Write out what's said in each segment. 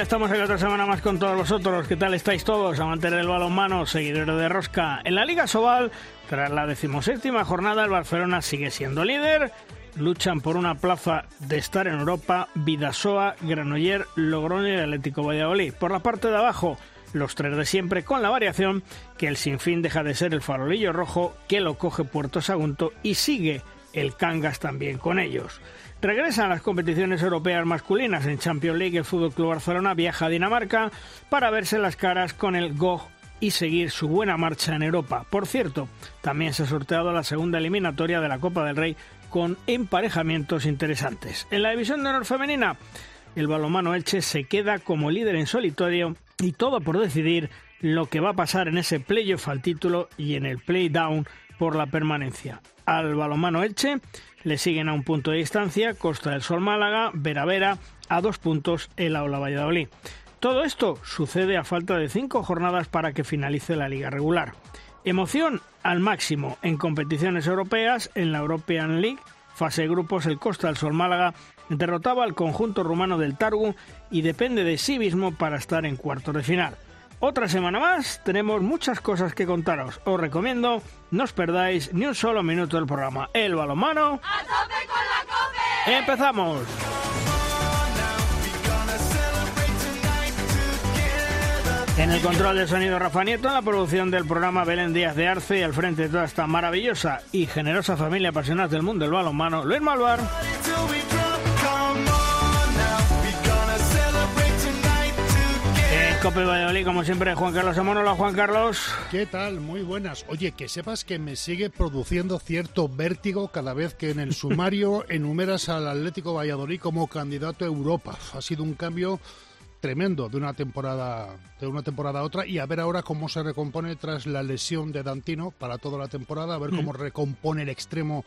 ya estamos en otra semana más con todos vosotros. ¿Qué tal estáis todos? Amantes del balonmano, seguidores de Rosca. En la Liga Sobal, tras la decimoséptima jornada, el Barcelona sigue siendo líder. Luchan por una plaza de estar en Europa Vidasoa, Granoller, Logroño y Atlético Valladolid. Por la parte de abajo, los tres de siempre, con la variación que el sinfín deja de ser el farolillo rojo que lo coge Puerto Sagunto y sigue el Cangas también con ellos. Regresan las competiciones europeas masculinas. En Champions League, el Fútbol Club Barcelona viaja a Dinamarca para verse las caras con el GOG y seguir su buena marcha en Europa. Por cierto, también se ha sorteado la segunda eliminatoria de la Copa del Rey con emparejamientos interesantes. En la división de honor femenina, el balomano Elche se queda como líder en solitario y todo por decidir lo que va a pasar en ese playoff al título y en el play-down por la permanencia. Al balomano Elche le siguen a un punto de distancia Costa del Sol Málaga, Vera Vera, a dos puntos el Aula Valladolid. Todo esto sucede a falta de cinco jornadas para que finalice la liga regular. Emoción al máximo en competiciones europeas, en la European League, fase de grupos, el Costa del Sol Málaga derrotaba al conjunto rumano del Targu y depende de sí mismo para estar en cuartos de final. Otra semana más, tenemos muchas cosas que contaros. Os recomiendo, no os perdáis ni un solo minuto del programa. El balonmano. ¡A tope con la cope! ¡Empezamos! En el control de sonido Rafa Nieto, en la producción del programa Belén Díaz de Arce y al frente de toda esta maravillosa y generosa familia apasionada del mundo del balonmano, Luis Malvar. Cope Valladolid, como siempre, Juan Carlos Amón. Hola, Juan Carlos. ¿Qué tal? Muy buenas. Oye, que sepas que me sigue produciendo cierto vértigo cada vez que en el sumario enumeras al Atlético Valladolid como candidato a Europa. Ha sido un cambio tremendo de una temporada de una temporada a otra y a ver ahora cómo se recompone tras la lesión de Dantino para toda la temporada, a ver cómo recompone el extremo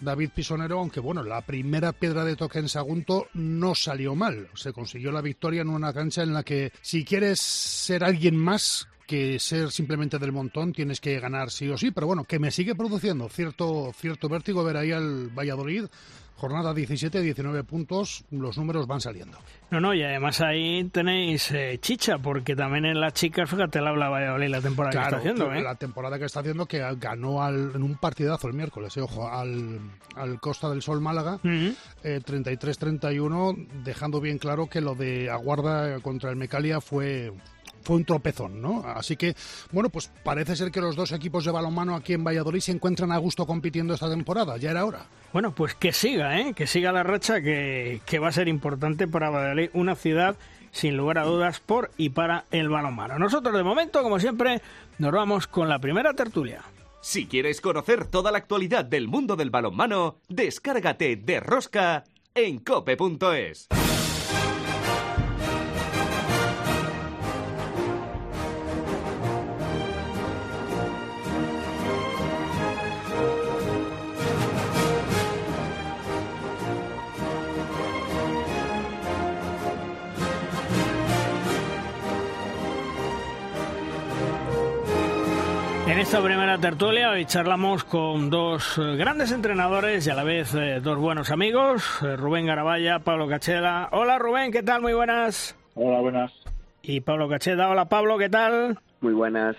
David Pisonero, aunque bueno, la primera piedra de toque en Sagunto no salió mal. Se consiguió la victoria en una cancha en la que si quieres ser alguien más que ser simplemente del montón tienes que ganar sí o sí, pero bueno, que me sigue produciendo cierto cierto vértigo ver ahí al Valladolid Jornada 17, 19 puntos, los números van saliendo. No, no, y además ahí tenéis eh, chicha, porque también en las chicas, fíjate, la habla Valladolid la temporada que está haciendo. ¿eh? La temporada que está haciendo, que ganó al, en un partidazo el miércoles, eh, ojo, al, al, Costa del Sol Málaga, uh -huh. 33-31, dejando bien claro que lo de Aguarda contra el Mecalia fue fue un tropezón, ¿no? Así que, bueno, pues parece ser que los dos equipos de balonmano aquí en Valladolid se encuentran a gusto compitiendo esta temporada, ya era hora. Bueno, pues que siga, ¿eh? Que siga la racha que, que va a ser importante para Valladolid, una ciudad sin lugar a dudas por y para el balonmano. Nosotros de momento, como siempre, nos vamos con la primera tertulia. Si quieres conocer toda la actualidad del mundo del balonmano, descárgate de Rosca en cope.es. En esta primera tertulia hoy charlamos con dos grandes entrenadores y a la vez eh, dos buenos amigos, eh, Rubén Garabaya, Pablo Cacheda. Hola Rubén, ¿qué tal? Muy buenas. Hola, buenas. Y Pablo Cacheda, hola Pablo, ¿qué tal? Muy buenas.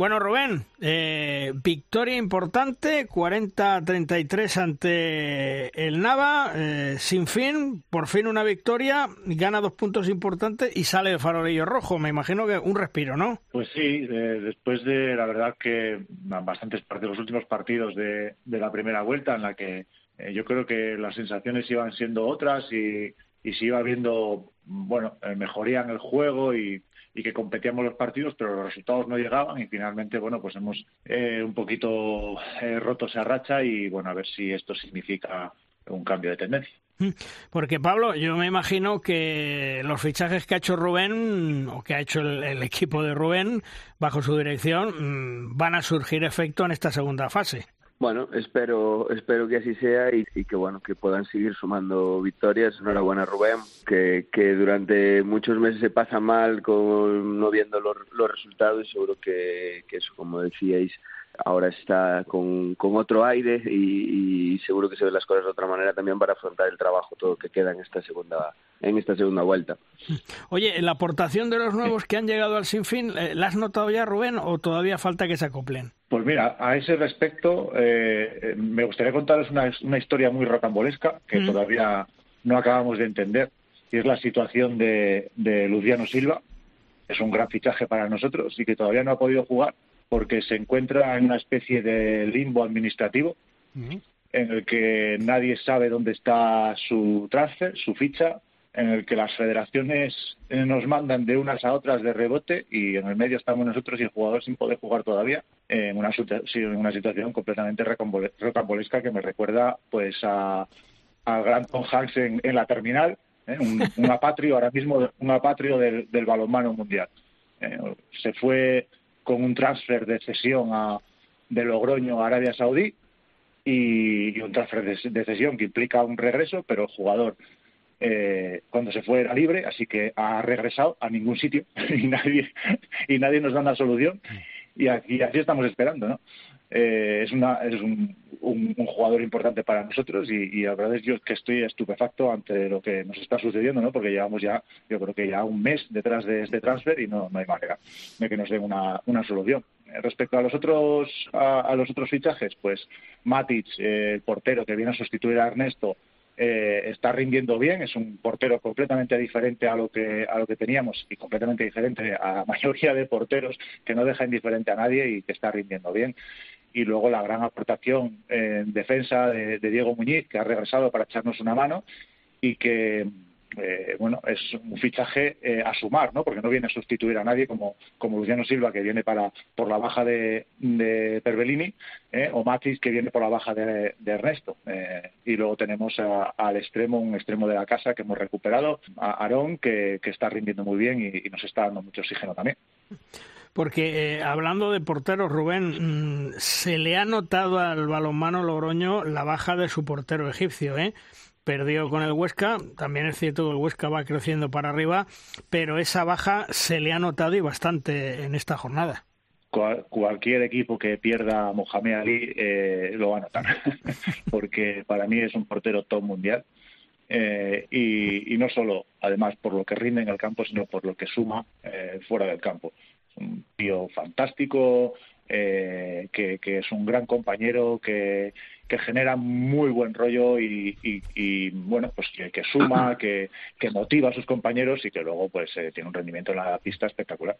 Bueno, Rubén, eh, victoria importante, 40-33 ante el Nava, eh, sin fin, por fin una victoria, gana dos puntos importantes y sale el farolillo rojo. Me imagino que un respiro, ¿no? Pues sí, eh, después de la verdad que bastantes partidos, los últimos partidos de, de la primera vuelta, en la que eh, yo creo que las sensaciones iban siendo otras y, y se iba viendo, bueno, mejoría en el juego y y que competíamos los partidos, pero los resultados no llegaban y finalmente, bueno, pues hemos eh, un poquito eh, roto esa racha y, bueno, a ver si esto significa un cambio de tendencia. Porque Pablo, yo me imagino que los fichajes que ha hecho Rubén o que ha hecho el, el equipo de Rubén bajo su dirección van a surgir efecto en esta segunda fase. Bueno, espero, espero que así sea y, que bueno que puedan seguir sumando victorias. Enhorabuena Rubén, que, que durante muchos meses se pasa mal con no viendo los, los resultados y seguro que, que eso, como decíais, ahora está con, con otro aire y, seguro que se ven las cosas de otra manera también para afrontar el trabajo todo que queda en esta segunda en esta segunda vuelta. Oye, la aportación de los nuevos que han llegado al sinfín, eh, ¿la has notado ya, Rubén, o todavía falta que se acoplen? Pues mira, a ese respecto eh, me gustaría contaros una, una historia muy rocambolesca que todavía no acabamos de entender y es la situación de, de Luciano Silva. Es un gran fichaje para nosotros y que todavía no ha podido jugar porque se encuentra en una especie de limbo administrativo en el que nadie sabe dónde está su transfer, su ficha, en el que las federaciones eh, nos mandan de unas a otras de rebote y en el medio estamos nosotros y el jugador sin poder jugar todavía en una, en una situación completamente rocambolesca que me recuerda pues a, a gran Tom Hanks en, la terminal, ¿eh? un, apatrio ahora mismo, un apatrio del, balonmano mundial. Eh, se fue con un transfer de cesión a, de Logroño a Arabia Saudí y, un transfer de, cesión que implica un regreso, pero el jugador eh, cuando se fue era libre, así que ha regresado a ningún sitio y nadie, y nadie nos da una solución y aquí así estamos esperando, ¿no? Eh, es, una, es un, un, jugador importante para nosotros y, la verdad es yo que estoy estupefacto ante lo que nos está sucediendo, ¿no? Porque llevamos ya, yo creo que ya un mes detrás de este transfer y no, no hay manera de que nos den una, una solución. Eh, respecto a los otros a, los otros fichajes, pues Matic, eh, el portero que viene a sustituir a Ernesto, eh, está rindiendo bien, es un portero completamente diferente a lo que a lo que teníamos y completamente diferente a la mayoría de porteros que no deja indiferente a nadie y que está rindiendo bien. Y luego la gran aportación en defensa de Diego Muñiz, que ha regresado para echarnos una mano y que eh, bueno, es un fichaje eh, a sumar, ¿no? Porque no viene a sustituir a nadie como, como Luciano Silva, que viene para por la baja de, de Perbellini, ¿eh? o Matis, que viene por la baja de, Ernesto. y luego tenemos al extremo, un extremo de la casa que hemos recuperado, a Aarón, que, está rindiendo muy bien y, nos está dando mucho oxígeno también. Porque hablando de porteros, Rubén, mm, se le ha notado al balonmano Logroño la baja de su portero egipcio, ¿eh? Perdió con el Huesca. También es cierto que el Huesca va creciendo para arriba, pero esa baja se le ha notado y bastante en esta jornada. cualquier equipo que pierda a Mohamed Ali eh, lo va a notar, porque para mí es un portero top mundial. Eh, y, no solo, además, por lo que rinde en el campo, sino por lo que suma eh, fuera del campo. un tío fantástico, que, que, es un gran compañero, que, que genera muy buen rollo y, bueno, pues que, suma, que, motiva a sus compañeros y que luego pues eh, tiene un rendimiento en la pista espectacular.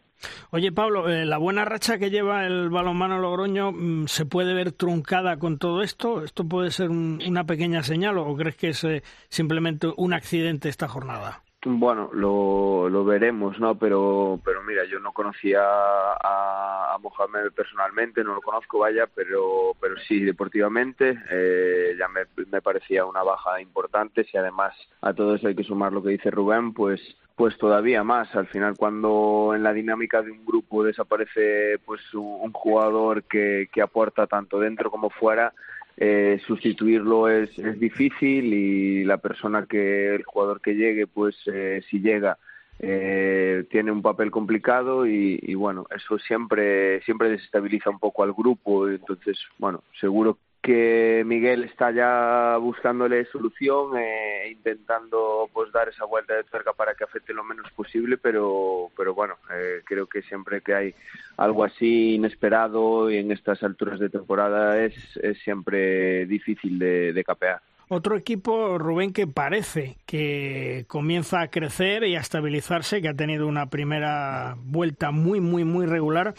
Oye Pablo, eh, ¿la buena racha que lleva el balonmano Logroño mm, se puede ver truncada con todo esto? ¿Esto puede ser una pequeña señal o crees que es eh, simplemente un accidente esta jornada? Bueno, lo, lo veremos, ¿no? Pero, pero mira, yo no conocía a, Mohamed personalmente, no lo conozco, vaya, pero, pero sí, deportivamente eh, ya me, me parecía una baja importante. Si además a todo eso hay que sumar lo que dice Rubén, pues pues todavía más. Al final, cuando en la dinámica de un grupo desaparece pues un, jugador que, que aporta tanto dentro como fuera, eh, sustituirlo es, es difícil y la persona que el jugador que llegue pues eh, si llega eh, tiene un papel complicado y, y, bueno eso siempre siempre desestabiliza un poco al grupo. Entonces bueno seguro que Miguel está ya buscándole solución e intentando pues dar esa vuelta de cerca para que afecte lo menos posible pero pero bueno eh, creo que siempre que hay algo así inesperado y en estas alturas de temporada es, es siempre difícil de, de capear otro equipo, Rubén, que parece que comienza a crecer y a estabilizarse, que ha tenido una primera vuelta muy, muy, muy regular,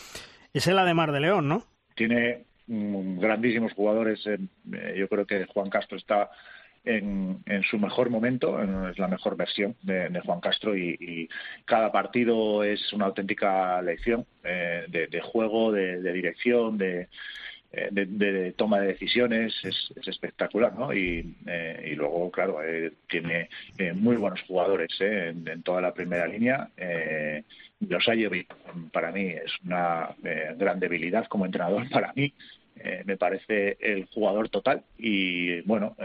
es el Ademar de León, ¿no? Tiene grandísimos jugadores. Eh, yo creo que Juan Castro está en, en, su mejor momento, es la mejor versión de, Juan Castro y, cada partido es una auténtica lección eh, de, juego, de, dirección, de, eh, de, toma de decisiones, es, espectacular, ¿no? Y, y luego, claro, tiene muy buenos jugadores en, en, toda la primera línea. Los Josayevic para mí es una gran debilidad como entrenador para mí me parece el jugador total y bueno,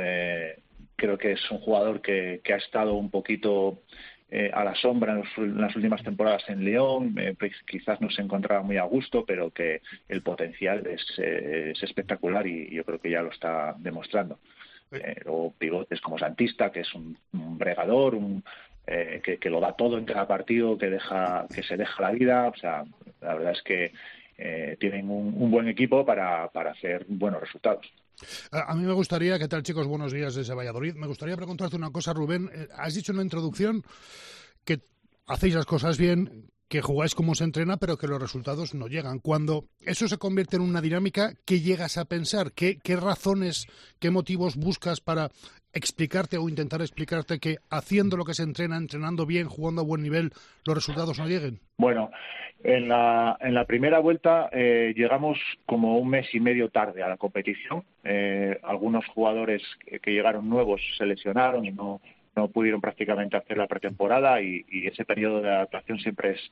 creo que es un jugador que, que ha estado un poquito eh, a la sombra en, las últimas temporadas en León, eh, pues quizás no se encontraba muy a gusto, pero que el potencial es, eh, espectacular y yo creo que ya lo está demostrando. o pivotes como Santista, que es un, bregador, un, que, lo da todo en cada partido, que deja que se deja la vida. O sea, la verdad es que tienen un, buen equipo para, para hacer buenos resultados. A mí me gustaría, ¿qué tal chicos? Buenos días desde Valladolid. Me gustaría preguntarte una cosa, Rubén. Eh, has dicho en la introducción que hacéis las cosas bien, que jugáis como se entrena, pero que los resultados no llegan. Cuando eso se convierte en una dinámica, ¿qué llegas a pensar? ¿Qué, qué razones, qué motivos buscas para explicarte o intentar explicarte que haciendo lo que se entrena, entrenando bien, jugando a buen nivel, los resultados no lleguen? Bueno, en la, en la primera vuelta eh, llegamos como un mes y medio tarde a la competición. Eh, algunos jugadores que, llegaron nuevos se lesionaron y no, no pudieron prácticamente hacer la pretemporada y, ese periodo de adaptación siempre es,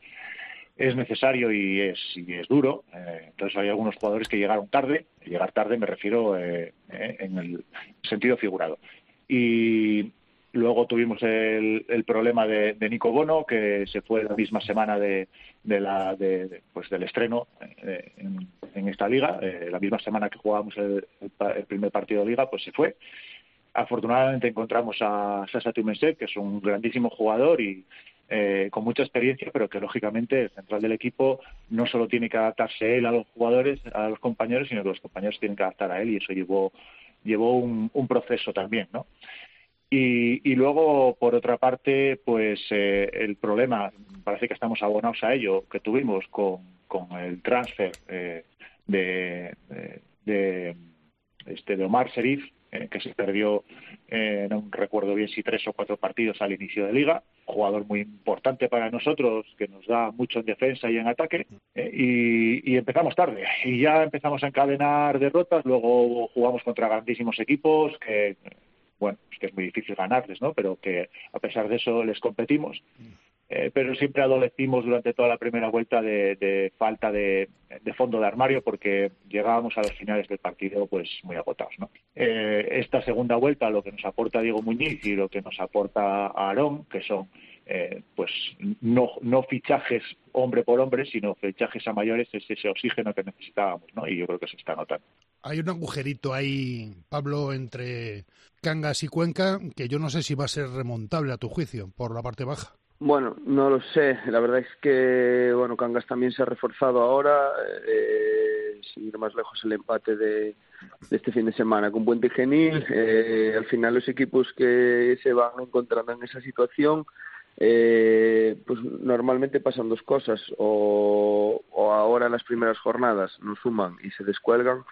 es necesario y es, y es duro. Eh, entonces hay algunos jugadores que llegaron tarde. Llegar tarde me refiero en el sentido figurado. Y, Luego tuvimos el, problema de, Nico Bono, que se fue la misma semana de, la, pues del estreno eh, en, esta liga, eh, la misma semana que jugábamos el, primer partido de liga, pues se fue. Afortunadamente encontramos a Sasa Tumensek, que es un grandísimo jugador y eh, con mucha experiencia, pero que lógicamente el central del equipo no solo tiene que adaptarse él a los jugadores, a los compañeros, sino que los compañeros tienen que adaptar a él y eso llevó llevó un, proceso también, ¿no? Y, luego, por otra parte, pues eh, el problema, parece que estamos abonados a ello, que tuvimos con, con el transfer eh, de, de, este, de Omar Serif, eh, que se perdió, no recuerdo bien si tres o cuatro partidos al inicio de liga, jugador muy importante para nosotros, que nos da mucho en defensa y en ataque, y, y, empezamos tarde. Y ya empezamos a encadenar derrotas, luego jugamos contra grandísimos equipos que bueno, que es muy difícil ganarles, ¿no? Pero que a pesar de eso les competimos. Eh, pero siempre adolecimos durante toda la primera vuelta de, falta de, fondo de armario porque llegábamos a los finales del partido pues muy agotados. ¿no? Eh, esta segunda vuelta lo que nos aporta Diego Muñiz y lo que nos aporta Aarón, que son eh, pues no, no fichajes hombre por hombre, sino fichajes a mayores, es ese oxígeno que necesitábamos, ¿no? Y yo creo que se está notando. Hay un agujerito ahí, Pablo, entre Cangas y Cuenca, que yo no sé si va a ser remontable a tu juicio por la parte baja. Bueno, no lo sé. La verdad es que bueno, Cangas también se ha reforzado ahora. Eh, sin ir más lejos el empate de, este fin de semana con Puente Genil. Eh, al final los equipos que se van encontrando en esa situación eh, pues normalmente pasan dos cosas, o, ahora en las primeras jornadas no suman y se descuelgan,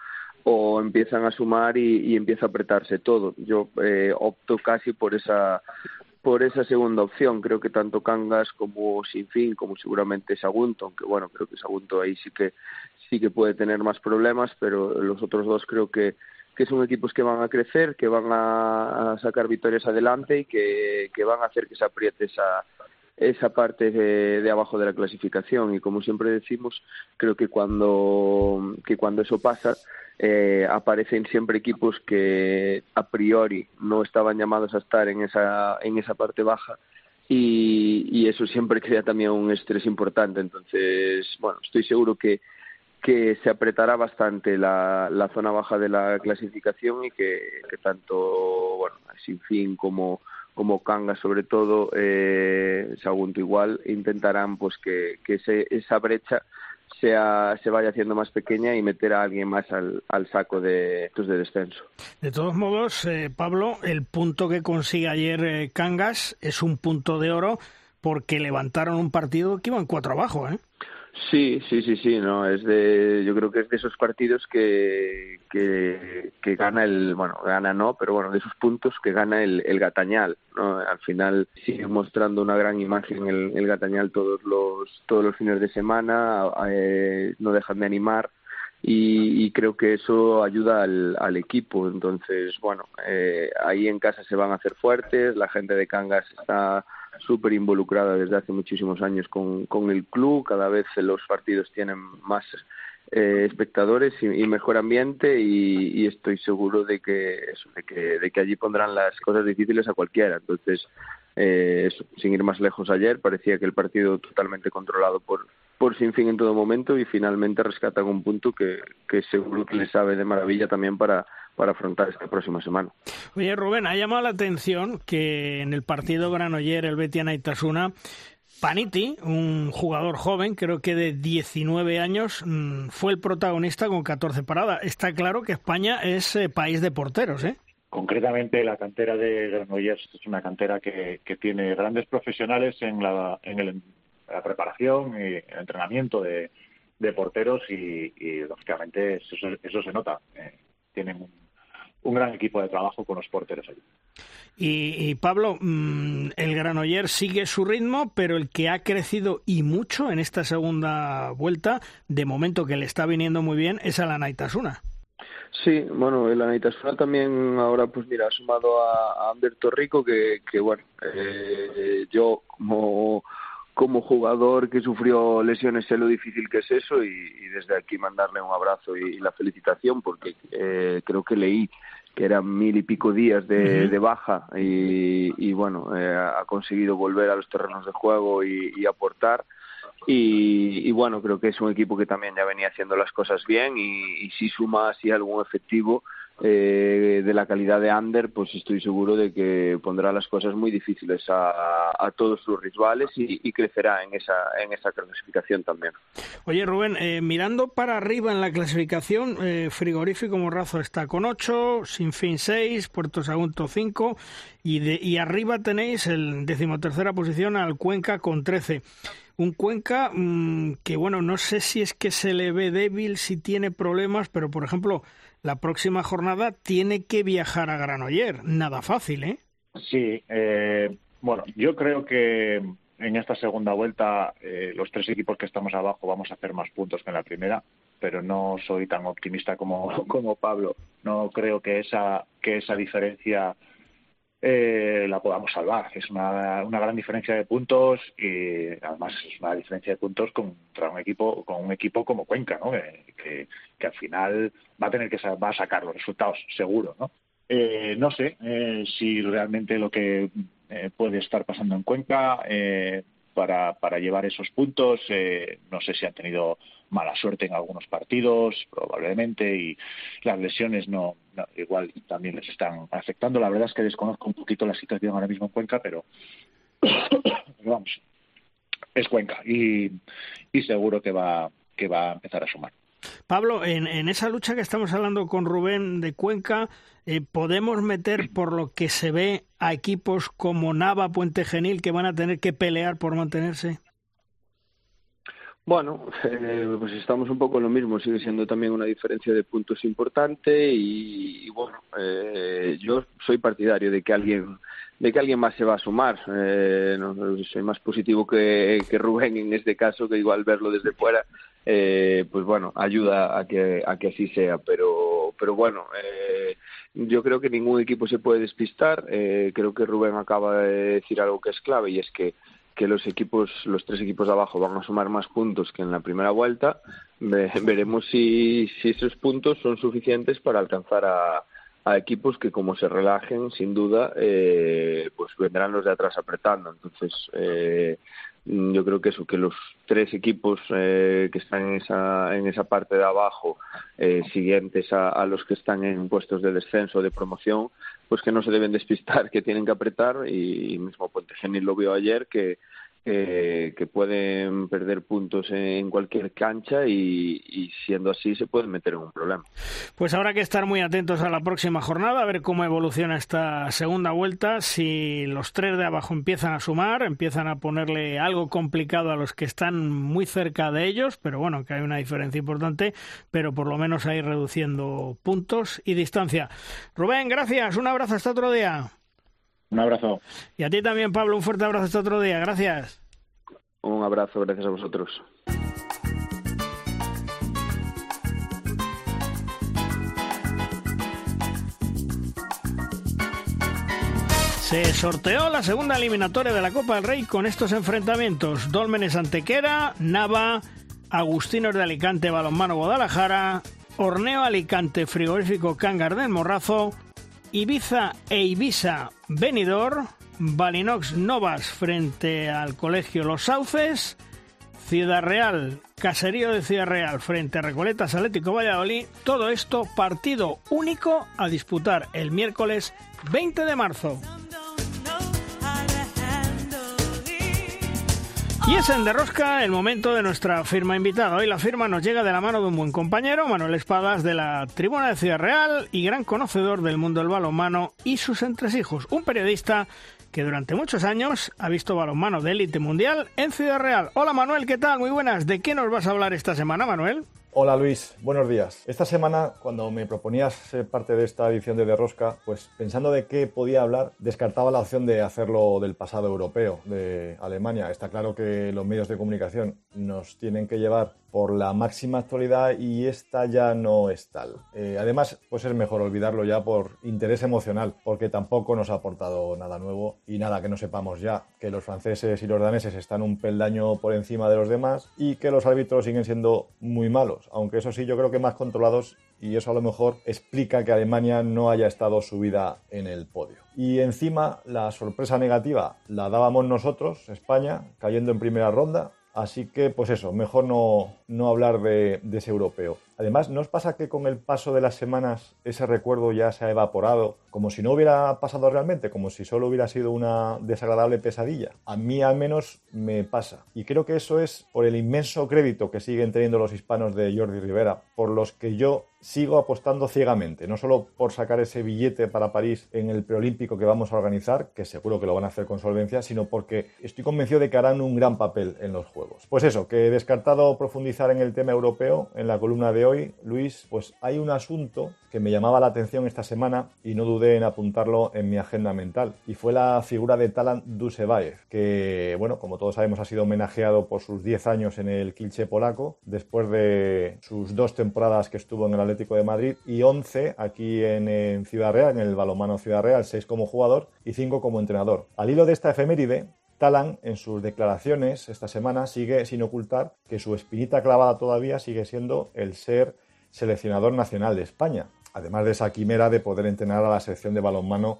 o empiezan a sumar y, empieza a apretarse todo. Yo eh, opto casi por esa por esa segunda opción. Creo que tanto Cangas como Sinfín, como seguramente Sagunto, aunque bueno, creo que Sagunto ahí sí que sí que puede tener más problemas, pero los otros dos creo que que son equipos que van a crecer, que van a, sacar victorias adelante y que, van a hacer que se apriete esa, esa parte de, abajo de la clasificación y como siempre decimos creo que cuando que cuando eso pasa eh, aparecen siempre equipos que a priori no estaban llamados a estar en esa en esa parte baja y, y eso siempre crea también un estrés importante. Entonces bueno estoy seguro que que se apretará bastante la, la zona baja de la clasificación y que, tanto bueno fin como como Kanga sobre todo eh, Sagunto igual intentarán pues que, que esa brecha sea, se vaya haciendo más pequeña y meter a alguien más al, al saco de, pues, de descenso. De todos modos, eh, Pablo, el punto que consigue ayer eh, Cangas es un punto de oro porque levantaron un partido que iban cuatro abajo, ¿eh? Sí, sí, sí, sí, no, es de, yo creo que es de esos partidos que, que, que gana el, bueno, gana no, pero bueno, de esos puntos que gana el, Gatañal, ¿no? Al final sigue mostrando una gran imagen el, el Gatañal todos los, todos los fines de semana, eh, no dejan de animar y, y, creo que eso ayuda al, al equipo. Entonces, bueno, eh, ahí en casa se van a hacer fuertes, la gente de Cangas está súper involucrada desde hace muchísimos años con, con el club, cada vez los partidos tienen más eh, espectadores y, mejor ambiente y, estoy seguro de que, de que, de que allí pondrán las cosas difíciles a cualquiera. Entonces, eh, sin ir más lejos ayer, parecía que el partido totalmente controlado por, por sin fin en todo momento y finalmente rescatan un punto que, que seguro que les sabe de maravilla también para, para afrontar esta próxima semana. Oye, Rubén, ha llamado la atención que en el partido Granoller, el Betia Itasuna, Paniti, un jugador joven, creo que de 19 años, mm, fue el protagonista con 14 paradas. Está claro que España es eh, país de porteros, ¿eh? Concretamente, la cantera de Granollers es una cantera que, tiene grandes profesionales en la, en la preparación y el entrenamiento de, porteros y, lógicamente, eso, se nota. Eh, tienen un, gran equipo de trabajo con los porteros allí. Y, Pablo, mm, el Granoller sigue su ritmo, pero el que ha crecido y mucho en esta segunda vuelta, de momento que le está viniendo muy bien, es a la Naitasuna. Sí, bueno, el Anaitasuna también ahora, pues mira, ha sumado a, Ander Torrico, que, que bueno, eh, yo como, como jugador que sufrió lesiones sé lo difícil que es eso y, desde aquí mandarle un abrazo y, la felicitación porque eh, creo que leí que eran mil y pico días de, de baja y, y bueno, eh, ha conseguido volver a los terrenos de juego y, y aportar. Y, bueno, creo que es un equipo que también ya venía haciendo las cosas bien y, si suma así algún efectivo eh, de la calidad de Ander, pues estoy seguro de que pondrá las cosas muy difíciles a, todos sus rivales y, crecerá en esa, en esa clasificación también. Oye Rubén, eh, mirando para arriba en la clasificación, eh, Frigorífico Morrazo está con 8, Sinfín 6, Puerto Sagunto 5 y, de, y arriba tenéis el decimotercera posición al Cuenca con 13. Un Cuenca mm, que, bueno, no sé si es que se le ve débil, si tiene problemas, pero por ejemplo, la próxima jornada tiene que viajar a Granoller. Nada fácil, ¿eh? Sí, eh, bueno, yo creo que en esta segunda vuelta eh, los tres equipos que estamos abajo vamos a hacer más puntos que en la primera, pero no soy tan optimista como, como Pablo. No creo que esa, que esa diferencia eh, la podamos salvar. Es una, una, gran diferencia de puntos y además es una diferencia de puntos contra un equipo con un equipo como Cuenca, ¿no? que, que, al final va a tener que va a sacar los resultados seguro, ¿no? Eh, no sé eh, si realmente lo que eh, puede estar pasando en Cuenca eh, para, para llevar esos puntos. Eh, no sé si han tenido mala suerte en algunos partidos, probablemente, y las lesiones no, igual también les están afectando. La verdad es que desconozco un poquito la situación ahora mismo en Cuenca, pero vamos, es Cuenca y, y seguro que va, que va a empezar a sumar. Pablo, en, en, esa lucha que estamos hablando con Rubén de Cuenca, eh, ¿podemos meter, por lo que se ve, a equipos como Nava, Puente Genil, que van a tener que pelear por mantenerse? Bueno, eh, pues estamos un poco en lo mismo, sigue siendo también una diferencia de puntos importante y, bueno, eh, yo soy partidario de que alguien de que alguien más se va a sumar. Eh, no, soy más positivo que, que Rubén en este caso, que igual verlo desde fuera, eh, pues bueno, ayuda a que, a que así sea. Pero, pero bueno, eh, yo creo que ningún equipo se puede despistar. Eh, creo que Rubén acaba de decir algo que es clave y es que que los equipos, los tres equipos de abajo van a sumar más puntos que en la primera vuelta. veremos si, si esos puntos son suficientes para alcanzar a, a equipos que como se relajen, sin duda, eh, pues vendrán los de atrás apretando. Entonces, eh, yo creo que eso, que los tres equipos eh, que están en esa, en esa parte de abajo, eh, siguientes a, a, los que están en puestos de descenso, de promoción, pues que no se deben despistar, que tienen que apretar. Y mismo Puente Genil lo vio ayer, que que pueden perder puntos en cualquier cancha y, siendo así se pueden meter en un problema. Pues habrá que estar muy atentos a la próxima jornada, a ver cómo evoluciona esta segunda vuelta, si los tres de abajo empiezan a sumar, empiezan a ponerle algo complicado a los que están muy cerca de ellos, pero bueno, que hay una diferencia importante, pero por lo menos ahí reduciendo puntos y distancia. Rubén, gracias, un abrazo hasta otro día. Un abrazo. Y a ti también, Pablo, un fuerte abrazo hasta otro día. Gracias. Un abrazo, gracias a vosotros. Se sorteó la segunda eliminatoria de la Copa del Rey con estos enfrentamientos. Dólmenes Antequera, Nava, Agustinos de Alicante Balonmano Guadalajara, Horneo Alicante Frigorífico Cangar del Morrazo, Ibiza e Ibiza Benidorm, Balinox Novas frente al Colegio Los Sauces, Ciudad Real, Caserío de Ciudad Real frente a Recoletas Atlético Valladolid, todo esto partido único a disputar el miércoles 20 de marzo. Y es en Derrosca el momento de nuestra firma invitada. Hoy la firma nos llega de la mano de un buen compañero, Manuel Espadas, de la Tribuna de Ciudad Real y gran conocedor del mundo del balonmano y sus entresijos. Un periodista que durante muchos años ha visto balonmano de élite mundial en Ciudad Real. Hola Manuel, ¿qué tal? Muy buenas. ¿De qué nos vas a hablar esta semana, Manuel? Hola Luis, buenos días. Esta semana, cuando me proponías ser parte de esta edición de Derrosca, pues pensando de qué podía hablar, descartaba la opción de hacerlo del pasado europeo, de Alemania. Está claro que los medios de comunicación nos tienen que llevar por la máxima actualidad y esta ya no es tal. Eh, además, pues es mejor olvidarlo ya por interés emocional, porque tampoco nos ha aportado nada nuevo y nada que no sepamos ya, que los franceses y los daneses están un peldaño por encima de los demás y que los árbitros siguen siendo muy malos, aunque eso sí yo creo que más controlados y eso a lo mejor explica que Alemania no haya estado subida en el podio. Y encima la sorpresa negativa la dábamos nosotros, España, cayendo en primera ronda, Así que, pues eso, mejor no, no hablar de, de, ese europeo. Además, ¿no os pasa que con el paso de las semanas ese recuerdo ya se ha evaporado, como si no hubiera pasado realmente, como si solo hubiera sido una desagradable pesadilla? A mí al menos me pasa. Y creo que eso es por el inmenso crédito que siguen teniendo los hispanos de Jordi Rivera, por los que yo sigo apostando ciegamente, no solo por sacar ese billete para París en el preolímpico que vamos a organizar, que seguro que lo van a hacer con solvencia, sino porque estoy convencido de que harán un gran papel en los Juegos. Pues eso, que he descartado profundizar en el tema europeo en la columna de hoy, Luis, pues hay un asunto que me llamaba la atención esta semana y no dudé en apuntarlo en mi agenda mental, y fue la figura de Talan Dusevaev, que, bueno, como todos sabemos, ha sido homenajeado por sus 10 años en el Kilche polaco, después de sus dos temporadas que estuvo en el De Madrid y 11 aquí en, Ciudad Real, en el balomano Ciudad Real, 6 como jugador y 5 como entrenador. Al hilo de esta efeméride, Talan, en sus declaraciones esta semana, sigue sin ocultar que su espinita clavada todavía sigue siendo el ser seleccionador nacional de España, además de esa quimera de poder entrenar a la selección de balonmano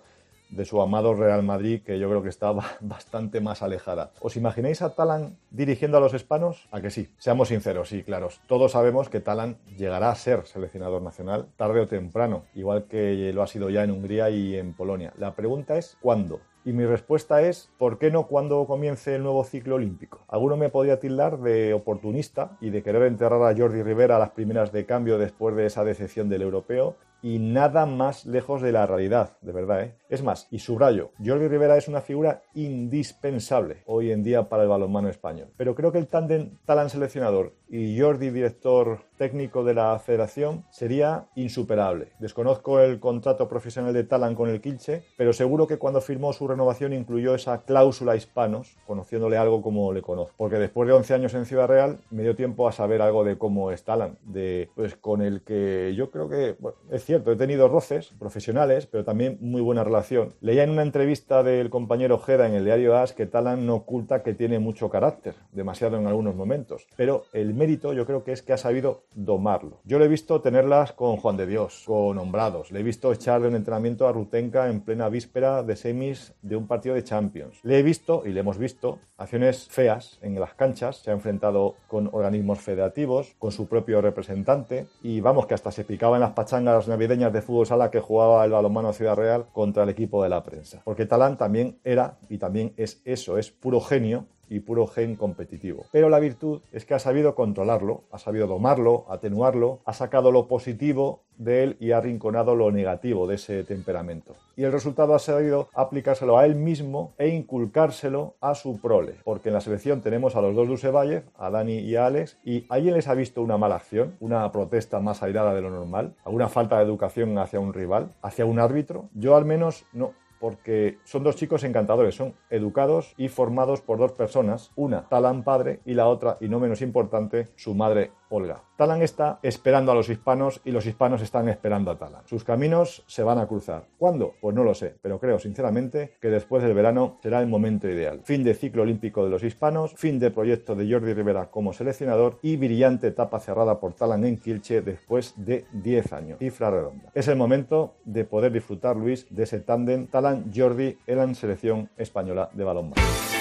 de su amado Real Madrid, que yo creo que está bastante más alejada. ¿Os imagináis a Talan dirigiendo a los hispanos? A que sí, seamos sinceros y claros. Todos sabemos que Talan llegará a ser seleccionador nacional tarde o temprano, igual que lo ha sido ya en Hungría y en Polonia. La pregunta es ¿cuándo? Y mi respuesta es, ¿por qué no cuando comience el nuevo ciclo olímpico? Alguno me podría tildar de oportunista y de querer enterrar a Jordi Rivera a las primeras de cambio después de esa decepción del europeo, y nada más lejos de la realidad, de verdad. ¿eh? Es más, y subrayo, Jordi Rivera es una figura indispensable hoy en día para el balonmano español. Pero creo que el tándem Talán seleccionador y Jordi director técnico de la federación sería insuperable. Desconozco el contrato profesional de Talán con el Kilche, pero seguro que cuando firmó su renovación incluyó esa cláusula hispanos, conociéndole algo como le conozco. Porque después de 11 años en Ciudad Real, me dio tiempo a saber algo de cómo es Talán, de, pues con el que yo creo que, es cierto, he tenido roces profesionales, pero también muy buena relación. Leía en una entrevista del compañero Jeda en el diario AS que Talán no oculta que tiene mucho carácter, demasiado en algunos momentos, pero el mérito yo creo que es que ha sabido domarlo. Yo le he visto tenerlas con Juan de Dios, con Hombrados, le he visto echar de un entrenamiento a Rutenka en plena víspera de semis de un partido de Champions. Le he visto, y le hemos visto, acciones feas en las canchas, se ha enfrentado con organismos federativos, con su propio representante, y vamos que hasta se picaba en las pachangas navideñas de fútbol sala que jugaba el balonmano Ciudad Real contra el equipo de la prensa. Porque Talán también era, y también es eso, es puro genio y puro gen competitivo. Pero la virtud es que ha sabido controlarlo, ha sabido domarlo, atenuarlo, ha sacado lo positivo de él y ha arrinconado lo negativo de ese temperamento. Y el resultado ha sabido aplicárselo a él mismo e inculcárselo a su prole. Porque en la selección tenemos a los dos Dusevalle, a Dani y a Alex, y alguien les ha visto una mala acción, una protesta más airada de lo normal, alguna falta de educación hacia un rival, hacia un árbitro. Yo al menos no, porque son dos chicos encantadores, son educados y formados por dos personas, una Talán padre y la otra, y no menos importante, su madre Olga. Talan está esperando a los hispanos y los hispanos están esperando a Talan. Sus caminos se van a cruzar. ¿Cuándo? Pues no lo sé, pero creo sinceramente que después del verano será el momento ideal. Fin de ciclo olímpico de los hispanos, fin de proyecto de Jordi Rivera como seleccionador y brillante etapa cerrada por Talan en Kilche después de 10 años. Cifra redonda. Es el momento de poder disfrutar, Luis, de ese tándem Talan-Jordi en la selección española de balonmano.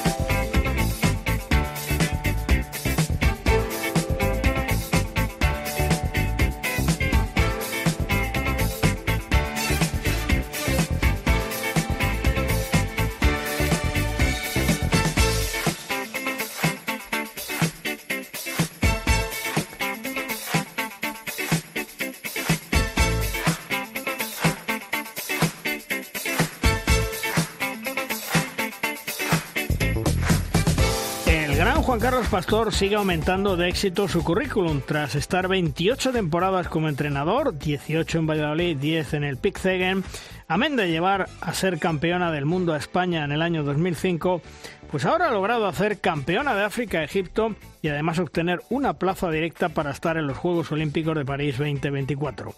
Pastor sigue aumentando de éxito su currículum tras estar 28 temporadas como entrenador, 18 en Valladolid, 10 en el Pickzegen, amén de llevar a ser campeona del mundo a España en el año 2005, pues ahora ha logrado hacer campeona de África a Egipto y además obtener una plaza directa para estar en los Juegos Olímpicos de París 2024.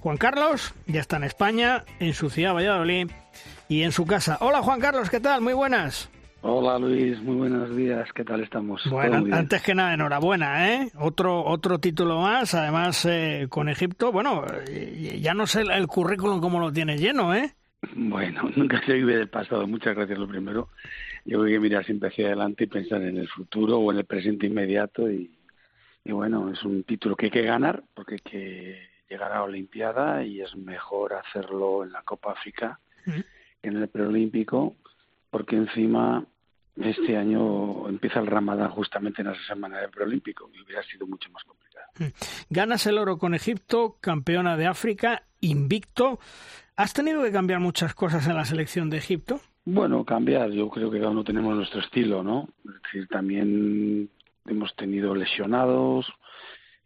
Juan Carlos ya está en España, en su ciudad Valladolid y en su casa. Hola Juan Carlos, ¿qué tal? Muy buenas. Hola Luis, muy buenos días, ¿qué tal estamos? Bueno, antes que nada, enhorabuena, ¿eh? Otro, otro título más, además eh, con Egipto, bueno, eh, ya no sé el currículum cómo lo tienes lleno, ¿eh? Bueno, nunca se vive del pasado, muchas gracias lo primero. Yo creo que mirar siempre hacia adelante y pensar en el futuro o en el presente inmediato y, bueno, es un título que hay que ganar porque hay que llegar a la Olimpiada y es mejor hacerlo en la Copa África que en el preolímpico porque encima este año empieza el Ramadán justamente en esa semana del preolímpico y hubiera sido mucho más complicado. Mm. Ganas el oro con Egipto, campeona de África, invicto. ¿Has tenido que cambiar muchas cosas en la selección de Egipto? Bueno, cambiar, yo creo que cada uno tenemos nuestro estilo, ¿no? Es decir, también hemos tenido lesionados,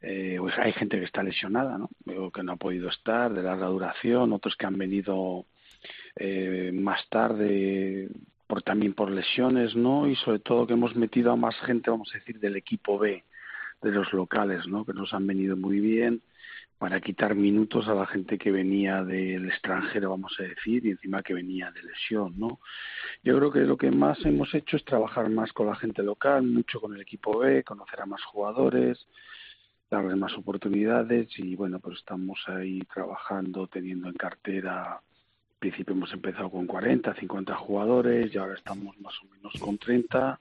eh, pues hay gente que está lesionada, ¿no? Que no ha podido estar, de larga duración, otros que han venido eh, más tarde por también por lesiones, ¿no? Y sobre todo que hemos metido a más gente, vamos a decir, del equipo B, de los locales, ¿no? Que nos han venido muy bien para quitar minutos a la gente que venía del extranjero, vamos a decir, y encima que venía de lesión, ¿no? Yo creo que lo que más hemos hecho es trabajar más con la gente local, mucho con el equipo B, conocer a más jugadores, darles más oportunidades y bueno, pues estamos ahí trabajando, teniendo en cartera principio hemos empezado con 40, 50 jugadores y ahora estamos más o menos con 30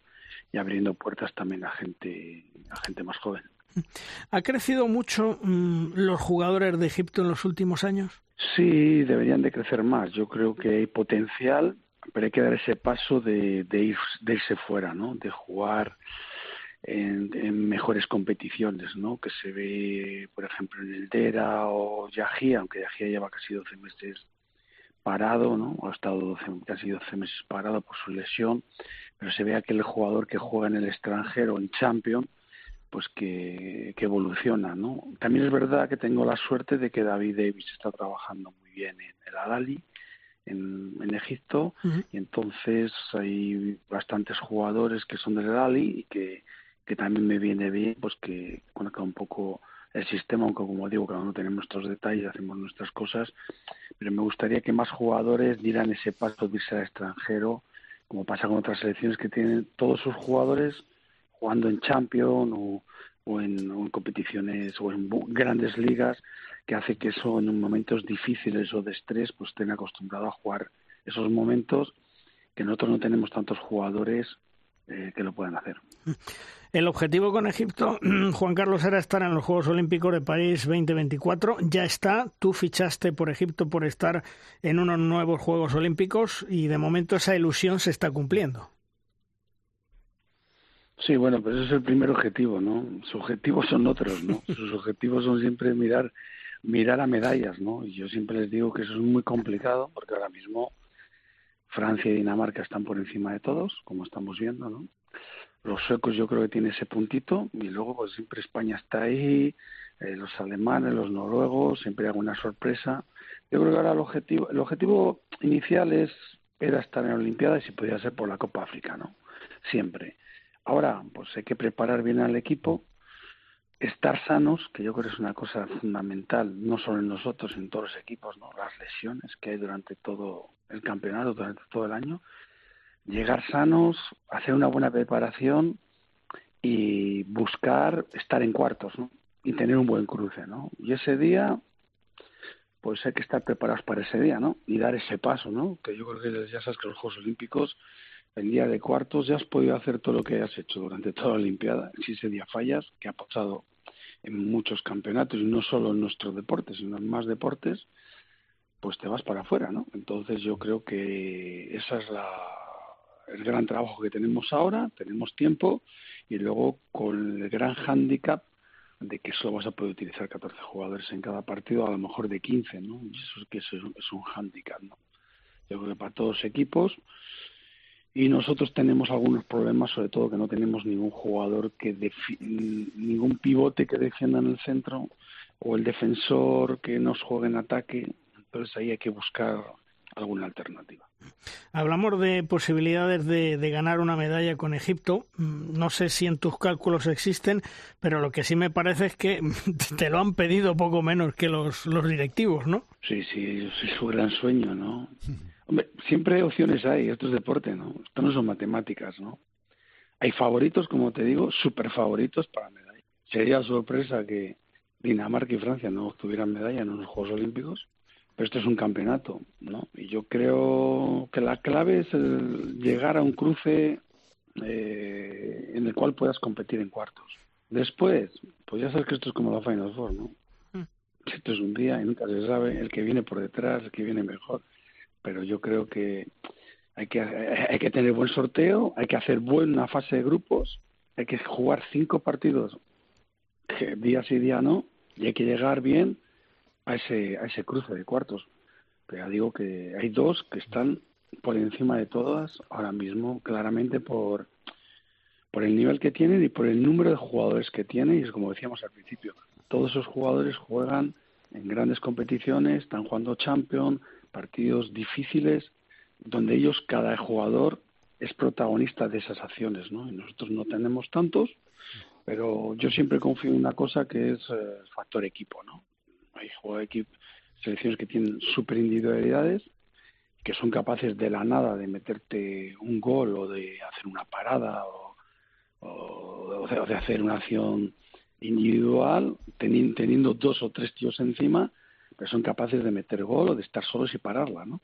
y abriendo puertas también a gente, a gente más joven. ¿Ha crecido mucho mm, los jugadores de Egipto en los últimos años? Sí, deberían de crecer más. Yo creo que hay potencial, pero hay que dar ese paso de, de, irse fuera, ¿no? De jugar en, en, mejores competiciones, ¿no? Que se ve, por ejemplo, en el Dera o Yajía, aunque Yajía lleva casi 12 meses parado, ¿no? Ha estado 12, casi 12 meses parado por su lesión, pero se ve aquel jugador que juega en el extranjero, en Champions, pues que, que, evoluciona, ¿no? También es verdad que tengo la suerte de que David Davis está trabajando muy bien en el Alali, en, en Egipto, y entonces hay bastantes jugadores que son del Alali y que, que también me viene bien, pues que conozca un poco el sistema, aunque como digo, cada uno tenemos nuestros detalles, hacemos nuestras cosas, pero me gustaría que más jugadores dieran ese paso de irse al extranjero, como pasa con otras selecciones que tienen todos sus jugadores jugando en Champions o, o, en, competiciones o en grandes ligas, que hace que eso en momentos difíciles o de estrés pues estén acostumbrados a jugar esos momentos que nosotros no tenemos tantos jugadores eh, que lo puedan hacer. El objetivo con Egipto, Juan Carlos, era estar en los Juegos Olímpicos de París 2024. Ya está, tú fichaste por Egipto por estar en unos nuevos Juegos Olímpicos y de momento esa ilusión se está cumpliendo. Sí, bueno, pues ese es el primer objetivo, ¿no? Sus objetivos son otros, ¿no? Sus objetivos son siempre mirar mirar a medallas, ¿no? Y yo siempre les digo que eso es muy complicado porque ahora mismo Francia y Dinamarca están por encima de todos, como estamos viendo, ¿no? Los suecos yo creo que tienen ese puntito y luego pues siempre España está ahí, eh, los alemanes, los noruegos, siempre hay alguna sorpresa. Yo creo que ahora el objetivo, el objetivo inicial es era estar en la Olimpiada y podía ser por la Copa África, ¿no? Siempre. Ahora, pues hay que preparar bien al equipo estar sanos, que yo creo que es una cosa fundamental, no solo en nosotros, en todos los equipos, ¿no? las lesiones que hay durante todo el campeonato, durante todo el año, llegar sanos, hacer una buena preparación y buscar estar en cuartos, ¿no? Y tener un buen cruce, ¿no? Y ese día, pues hay que estar preparados para ese día, ¿no? Y dar ese paso, ¿no? Que yo creo que ya sabes que los Juegos Olímpicos, el día de cuartos, ya has podido hacer todo lo que has hecho durante toda la Olimpiada. Si ese día fallas, que ha pasado en muchos campeonatos, y no solo en nuestro deporte, sino en más deportes, pues te vas para afuera, ¿no? Entonces yo creo que esa es la, el gran trabajo que tenemos ahora, tenemos tiempo y luego con el gran hándicap de que solo vas a poder utilizar 14 jugadores en cada partido, a lo mejor de 15, ¿no? Y eso es que es un hándicap, ¿no? Yo creo que para todos los equipos y nosotros tenemos algunos problemas, sobre todo que no tenemos ningún jugador que ningún pivote que defienda en el centro o el defensor que nos juegue en ataque, entonces ahí hay que buscar alguna alternativa. Hablamos de posibilidades de, ganar una medalla con Egipto. Mm, no sé si en tus cálculos existen, pero lo que sí me parece es que te lo han pedido poco menos que los, los directivos, ¿no? Sí, sí, es su gran sueño, ¿no? Hombre, siempre opciones hay, esto es deporte, ¿no? Esto no son matemáticas, ¿no? Hay favoritos, como te digo, super favoritos para medalla. Sería sorpresa que Dinamarca y Francia no obtuvieran medalla en los Juegos Olímpicos pero esto es un campeonato, ¿no? Y yo creo que la clave es llegar a un cruce eh, en el cual puedas competir en cuartos. Después, pues ya sabes que esto es como la Final Four, ¿no? Mm. Esto es un día y nunca se sabe el que viene por detrás, el que viene mejor. Pero yo creo que hay que, hay que tener buen sorteo, hay que hacer buena fase de grupos, hay que jugar cinco partidos día sí, día no, y hay que llegar bien a ese, a ese cruce de cuartos. Pero ya digo que hay dos que están por encima de todas ahora mismo, claramente por, por el nivel que tienen y por el número de jugadores que tienen. Y es como decíamos al principio, todos esos jugadores juegan en grandes competiciones, están jugando Champions, partidos difíciles, donde ellos, cada jugador, es protagonista de esas acciones, ¿no? Y nosotros no tenemos tantos, pero yo siempre confío en una cosa que es eh, factor equipo, ¿no? Hay equipo, selecciones que tienen super individualidades, que son capaces de la nada de meterte un gol o de hacer una parada o, de hacer una acción individual, teniendo dos o tres tíos encima, pero son capaces de meter gol o de estar solos y pararla, ¿no?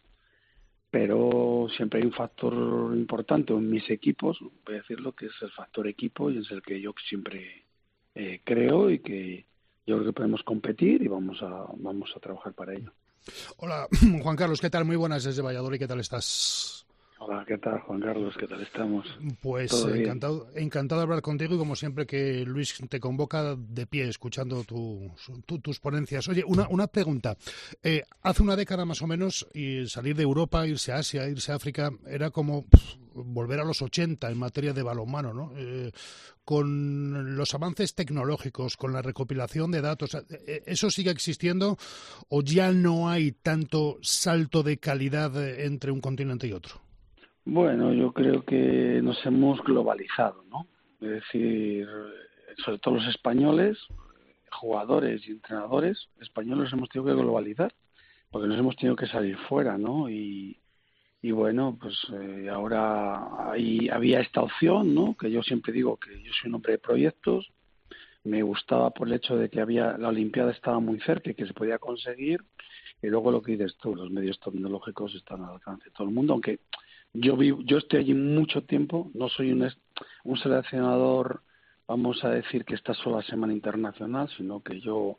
Pero siempre hay un factor importante en mis equipos, voy a decirlo, que es el factor equipo y es el que yo siempre eh, creo y que, yo creo que podemos competir y vamos a, vamos a trabajar para ello. Hola, Juan Carlos, ¿qué tal? Muy buenas desde Valladolid, ¿qué tal estás? Hola, ¿qué tal, Juan Carlos? ¿Qué tal estamos? Pues encantado, encantado de hablar contigo y como siempre que Luis te convoca de pie escuchando tus ponencias. Oye, una, una pregunta. Eh, hace una década más o menos y salir de Europa, irse a Asia, irse a África, era como volver a los 80 en materia de balonmano, ¿no? Eh, con los avances tecnológicos, con la recopilación de datos, eh, ¿eso sigue existiendo o ya no hay tanto salto de calidad entre un continente y otro? Bueno, yo creo que nos hemos globalizado, ¿no? Es decir, sobre todo los españoles, jugadores y entrenadores españoles hemos tenido que globalizar, porque nos hemos tenido que salir fuera, ¿no? Y, y bueno, pues eh, ahora había esta opción, ¿no? Que yo siempre digo que yo soy un hombre de proyectos, me gustaba por el hecho de que había la Olimpiada estaba muy cerca y que se podía conseguir, y luego lo que dices tú, los medios tecnológicos están al alcance de todo el mundo, aunque yo vivo, yo estoy allí mucho tiempo, no soy un, seleccionador, vamos a decir que está solo la semana internacional, sino que yo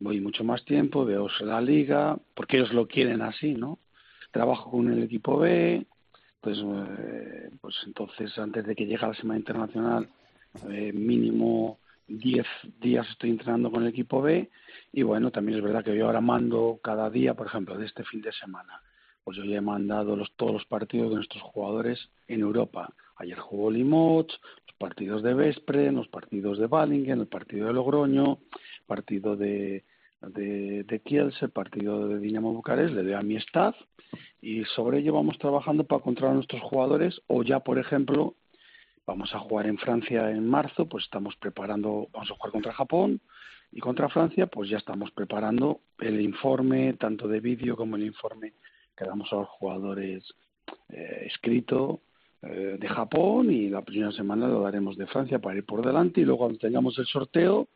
voy mucho más tiempo, veo la liga, porque ellos lo quieren así, ¿no? Trabajo con el equipo B, pues, eh, pues entonces antes de que llegue la semana internacional, eh, mínimo 10 días estoy entrenando con el equipo B y bueno, también es verdad que yo ahora mando cada día, por ejemplo, de este fin de semana pues yo le he mandado los, todos los partidos de nuestros jugadores en Europa. Ayer jugó Limots, los partidos de Vespre, los partidos de Ballingen, el partido de Logroño, partido de, de, de Kielce, el partido de Dinamo Bucarest, le doy a mi y sobre ello vamos trabajando para controlar a nuestros jugadores o ya, por ejemplo, Vamos a jugar en Francia en marzo, pues estamos preparando, vamos a jugar contra Japón y contra Francia, pues ya estamos preparando el informe, tanto de vídeo como el informe que damos a los jugadores eh, escrito eh, de Japón y la primera semana lo daremos de Francia para ir por delante y luego cuando tengamos el sorteo,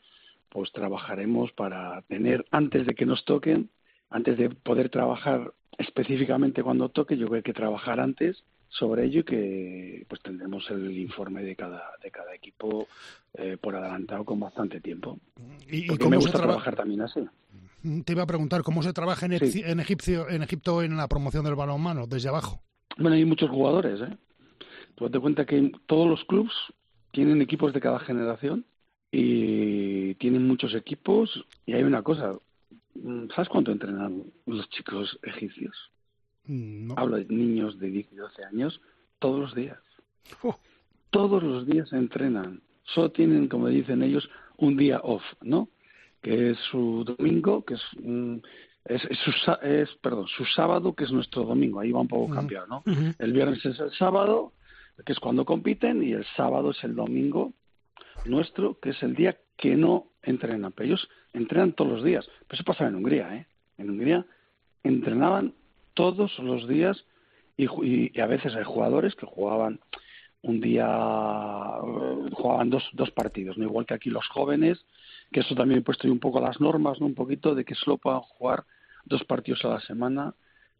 pues trabajaremos para tener antes de que nos toquen, antes de poder trabajar específicamente cuando toque, yo creo que hay que trabajar antes sobre ello y que pues tendremos el informe de cada de cada equipo eh, por adelantado con bastante tiempo. Y, cómo me gusta trabajar también así. Mm, te iba a preguntar cómo se trabaja en, en Egipcio en Egipto en la promoción del balonmano desde abajo bueno hay muchos jugadores eh tú te cuenta que todos los clubes tienen equipos de cada generación y tienen muchos equipos y hay una cosa ¿sabes cuánto entrenan los chicos egipcios? Mm, Hablo de niños de 10 y 12 años todos los días. Oh. Todos los días entrenan. Solo tienen, como dicen ellos, un día off, ¿no? Que es su domingo, que es, es, su, es, perdón, su sábado, que es nuestro domingo. Ahí va un poco cambiado, ¿no? El viernes es el sábado, que es cuando compiten, y el sábado es el domingo nuestro, que es el día que no entrenan. Pero ellos entrenan todos los días. Pero eso pasaba en Hungría, ¿eh? En Hungría entrenaban todos los días y, a veces hay jugadores que jugaban un día, eh, jugaban dos, dos partidos, no igual que aquí los jóvenes, que eso también he puesto un poco las normas, ¿no? un poquito de que solo puedan jugar dos partidos a la semana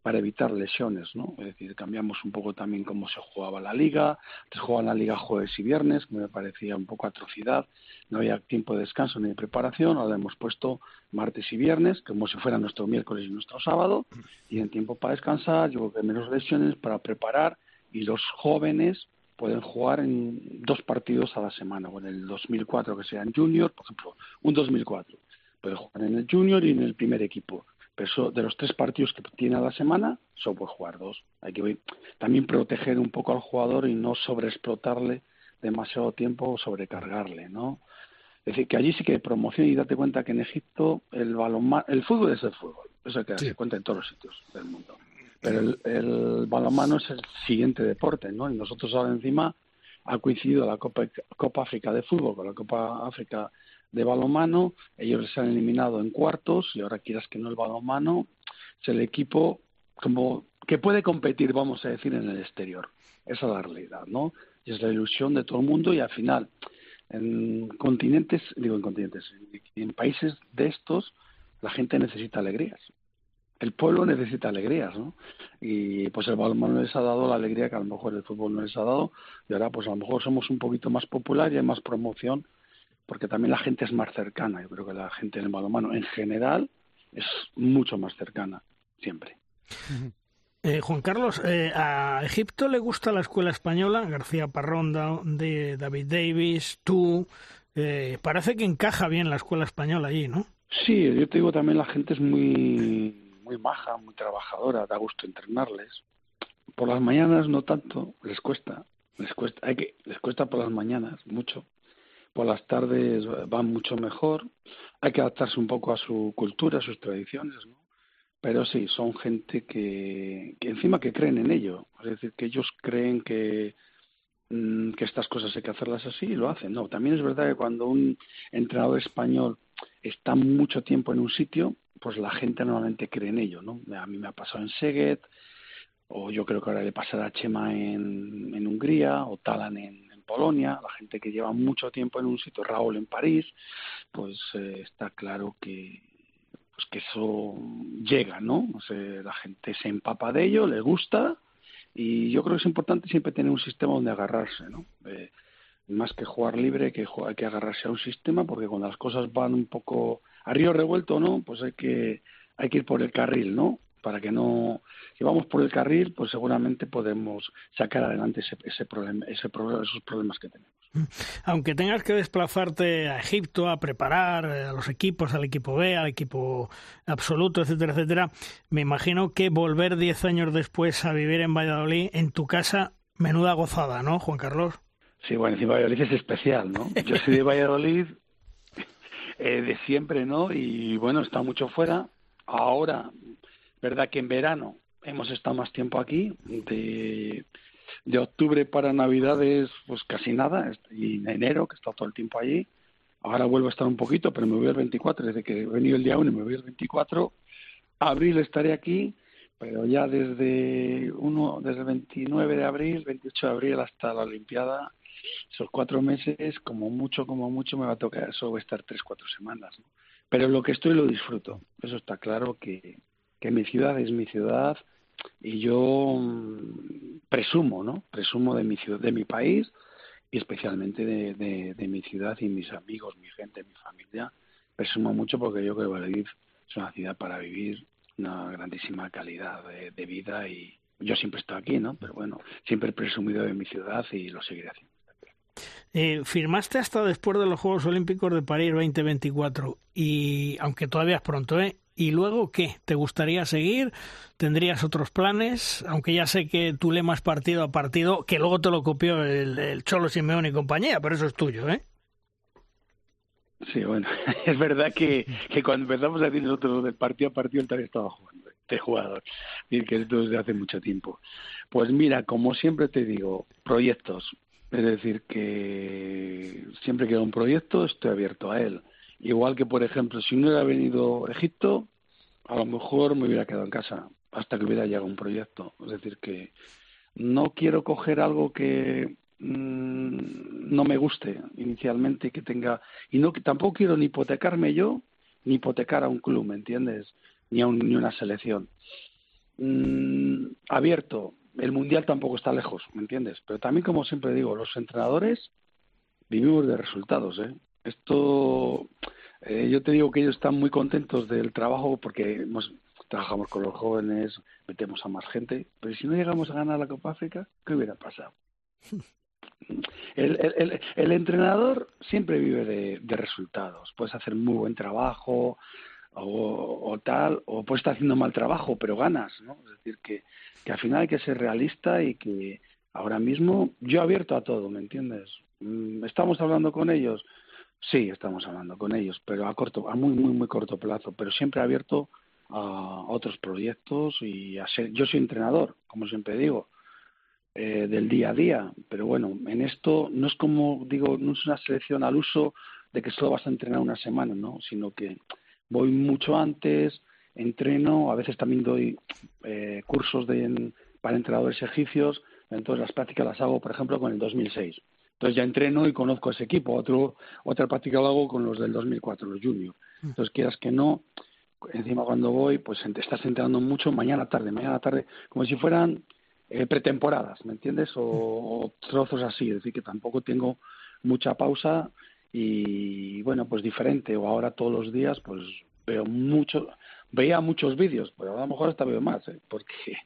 para evitar lesiones, ¿no? Es decir, cambiamos un poco también cómo se jugaba la liga, se jugaba la liga jueves y viernes, que me parecía un poco atrocidad, no había tiempo de descanso ni de preparación, ahora hemos puesto martes y viernes, como si fuera nuestro miércoles y nuestro sábado, y en tiempo para descansar, yo creo que menos lesiones para preparar, y los jóvenes pueden jugar en dos partidos a la semana, o en el 2004 que sea en junior, por ejemplo, un 2004, pueden jugar en el junior y en el primer equipo pero de los tres partidos que tiene a la semana, solo puede jugar dos. Hay que también proteger un poco al jugador y no sobreexplotarle demasiado tiempo o sobrecargarle, ¿no? Es decir, que allí sí que hay promoción y date cuenta que en Egipto el balonmano, el fútbol es el fútbol, eso hay que darse cuenta en todos los sitios del mundo. Pero el, el balonmano es el siguiente deporte, ¿no? Y nosotros ahora encima ha coincidido la Copa, Copa África de fútbol con la Copa África de balonmano, ellos se han eliminado en cuartos y ahora quieras que no el balonmano es el equipo como que puede competir, vamos a decir, en el exterior. Esa es la realidad, ¿no? Y es la ilusión de todo el mundo y al final en continentes, digo en continentes, en países de estos la gente necesita alegrías. El pueblo necesita alegrías, ¿no? Y pues el balonmano les ha dado la alegría que a lo mejor el fútbol no les ha dado y ahora pues a lo mejor somos un poquito más popular y hay más promoción porque también la gente es más cercana. Yo creo que la gente en el balonmano en general es mucho más cercana, siempre. Eh, Juan Carlos, eh, a Egipto le gusta la escuela española, García Parrón, de David Davis, tú. Eh, parece que encaja bien la escuela española allí, ¿no? Sí, yo te digo también la gente es muy, muy maja, muy trabajadora, da gusto entrenarles. Por las mañanas no tanto, les cuesta, les cuesta, hay que, les cuesta por las mañanas mucho por las tardes van mucho mejor. Hay que adaptarse un poco a su cultura, a sus tradiciones, ¿no? Pero sí, son gente que, que encima que creen en ello. Es decir, que ellos creen que, mm, que estas cosas hay que hacerlas así y lo hacen. No, también es verdad que cuando un entrenador español está mucho tiempo en un sitio, pues la gente normalmente cree en ello, ¿no? A mí me ha pasado en Seget, o yo creo que ahora le pasará a Chema en, en Hungría, o Talan en, Polonia, la gente que lleva mucho tiempo en un sitio, Raúl en París, pues eh, está claro que pues que eso llega, ¿no? O sea, la gente se empapa de ello, le gusta y yo creo que es importante siempre tener un sistema donde agarrarse, ¿no? más que jugar libre, que hay que agarrarse a un sistema porque cuando las cosas van un poco a río revuelto, ¿no? Pues hay que hay que ir por el carril, ¿no? para que no si vamos por el carril pues seguramente podemos sacar adelante ese, ese problema ese problema esos problemas que tenemos. Mm. aunque tengas que desplazarte a Egipto a preparar eh, a los equipos al equipo B al equipo absoluto etcétera etcétera me imagino que volver diez años después a vivir en Valladolid en tu casa menuda gozada no Juan Carlos sí bueno encima Valladolid es especial no yo soy de Valladolid eh, de siempre no y bueno está mucho fuera. Ahora verdad que en verano hemos estado más tiempo aquí, de, de octubre para Navidades, pues casi nada, y en enero, que he estado todo el tiempo allí. Ahora vuelvo a estar un poquito, pero me voy el 24, desde que he venido el día 1 me voy el 24. Abril estaré aquí, pero ya desde uno, desde el 29 de abril, 28 de abril hasta la Olimpiada, esos cuatro meses, como mucho, como mucho, me va a tocar, eso va a estar tres, cuatro semanas. Pero lo que estoy lo disfruto. Eso está claro que, que mi ciudad es mi ciudad y yo mm, presumo, ¿no? Presumo de mi ciudad, de mi país y especialmente de, mi ciudad y mis amigos, mi gente, mi familia. Presumo mucho porque yo creo que Valladolid es una ciudad para vivir una grandísima calidad de, vida y yo siempre estoy aquí, ¿no? Pero bueno, siempre he presumido de mi ciudad y lo seguiré haciendo. Eh, firmaste hasta después de los Juegos Olímpicos de París 2024 y aunque todavía es pronto, ¿eh? ¿Y luego qué? ¿Te gustaría seguir? ¿Tendrías otros planes? Aunque ya sé que tu lema es partido a partido, que luego te lo copió el, Cholo Simeone y compañía, pero eso es tuyo, ¿eh? Sí, bueno, es verdad que, que cuando empezamos a decir nosotros del partido a partido, él también estaba jugando, de jugador, y que esto desde hace mucho tiempo. Pues mira, como siempre te digo, proyectos. Es decir, que siempre que hay un proyecto estoy abierto a él. Igual que, por ejemplo, si no hubiera venido Egipto, a lo mejor me hubiera quedado en casa hasta que hubiera llegado un proyecto. Es decir, que no quiero coger algo que mm, no me guste inicialmente que tenga y no tampoco quiero ni hipotecarme yo ni hipotecar a un club, ¿me entiendes? Ni a ni una selección. Mm, abierto, el mundial tampoco está lejos, ¿me entiendes? Pero también como siempre digo, los entrenadores vivimos de resultados, ¿eh? Esto, eh, yo te digo que ellos están muy contentos del trabajo porque hemos, trabajamos con los jóvenes, metemos a más gente, pero si no llegamos a ganar la Copa África, ¿qué hubiera pasado? El, el, el, entrenador siempre vive de, de, resultados. Puedes hacer muy buen trabajo o, o, tal, o puedes estar haciendo mal trabajo, pero ganas, ¿no? Es decir, que, que al final hay que ser realista y que ahora mismo yo abierto a todo, ¿me entiendes? Mm, estamos hablando con ellos, Sí, estamos hablando con ellos, pero a corto, a muy, muy, muy corto plazo, pero siempre abierto a otros proyectos y a ser, yo soy entrenador, como siempre digo, eh, del día a día, pero bueno, en esto no es como digo, no es una selección al uso de que solo vas a entrenar una semana, ¿no? Sino que voy mucho antes, entreno, a veces también doy eh, cursos de, para entrenadores egipcios, entonces las prácticas las hago, por ejemplo, con el 2006 entonces ya entreno y conozco ese equipo. Otro, otra práctica lo hago con los del 2004, los juniors. Mm. Entonces quieras que no, encima cuando voy, pues estás entrenando mucho mañana tarde, mañana tarde, como si fueran eh, pretemporadas, ¿me entiendes? O, trozos así, es decir, que tampoco tengo mucha pausa y bueno, pues diferente. O ahora todos los días, pues veo mucho, veía muchos vídeos, pero a lo mejor hasta veo más, ¿eh? porque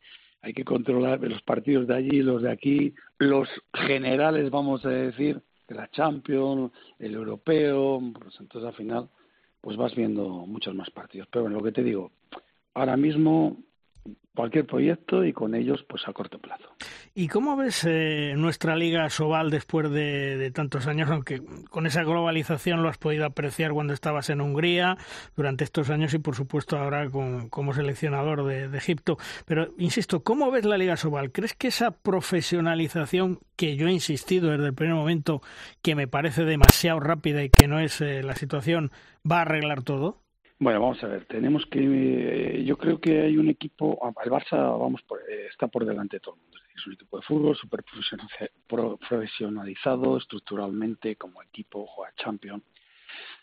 hay que controlar los partidos de allí, los de aquí, los generales, vamos a decir, de la Champions, el europeo, pues entonces al final pues vas viendo muchos más partidos. Pero bueno, lo que te digo, ahora mismo cualquier proyecto y con ellos pues a corto plazo. ¿Y cómo ves eh, nuestra liga Sobal después de, tantos años, aunque con esa globalización lo has podido apreciar cuando estabas en Hungría durante estos años y por supuesto ahora como seleccionador de, de, Egipto? Pero insisto, ¿cómo ves la liga Sobal? ¿Crees que esa profesionalización que yo he insistido desde el primer momento que me parece demasiado rápida y que no es eh, la situación va a arreglar todo? Bueno, vamos a ver, tenemos que, eh, yo creo que hay un equipo, ah, el Barça vamos eh, está por delante de todo el mundo, es un equipo de fútbol súper profesionalizado estructuralmente como equipo, juega Champions,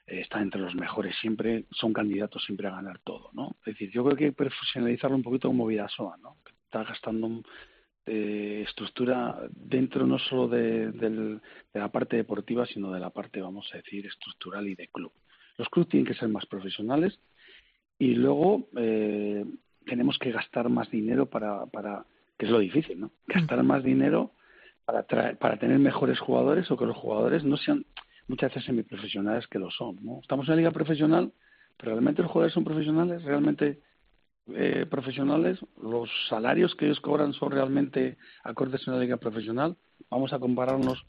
eh, está entre los mejores siempre, son candidatos siempre a ganar todo, ¿no? Es decir, yo creo que hay que profesionalizarlo un poquito como Vidasoa, ¿no? Está gastando estructura dentro no solo de, de la parte deportiva, sino de la parte, vamos a decir, estructural y de club. Los clubes tienen que ser más profesionales y luego eh, tenemos que gastar más dinero para, para, que es lo difícil, ¿no? Gastar más dinero para, para tener mejores jugadores o que los jugadores no sean muchas veces semiprofesionales que lo son, ¿no? Estamos en la liga profesional, pero realmente los jugadores son profesionales, realmente eh, profesionales, los salarios que ellos cobran son realmente acordes a una liga profesional. Vamos a compararnos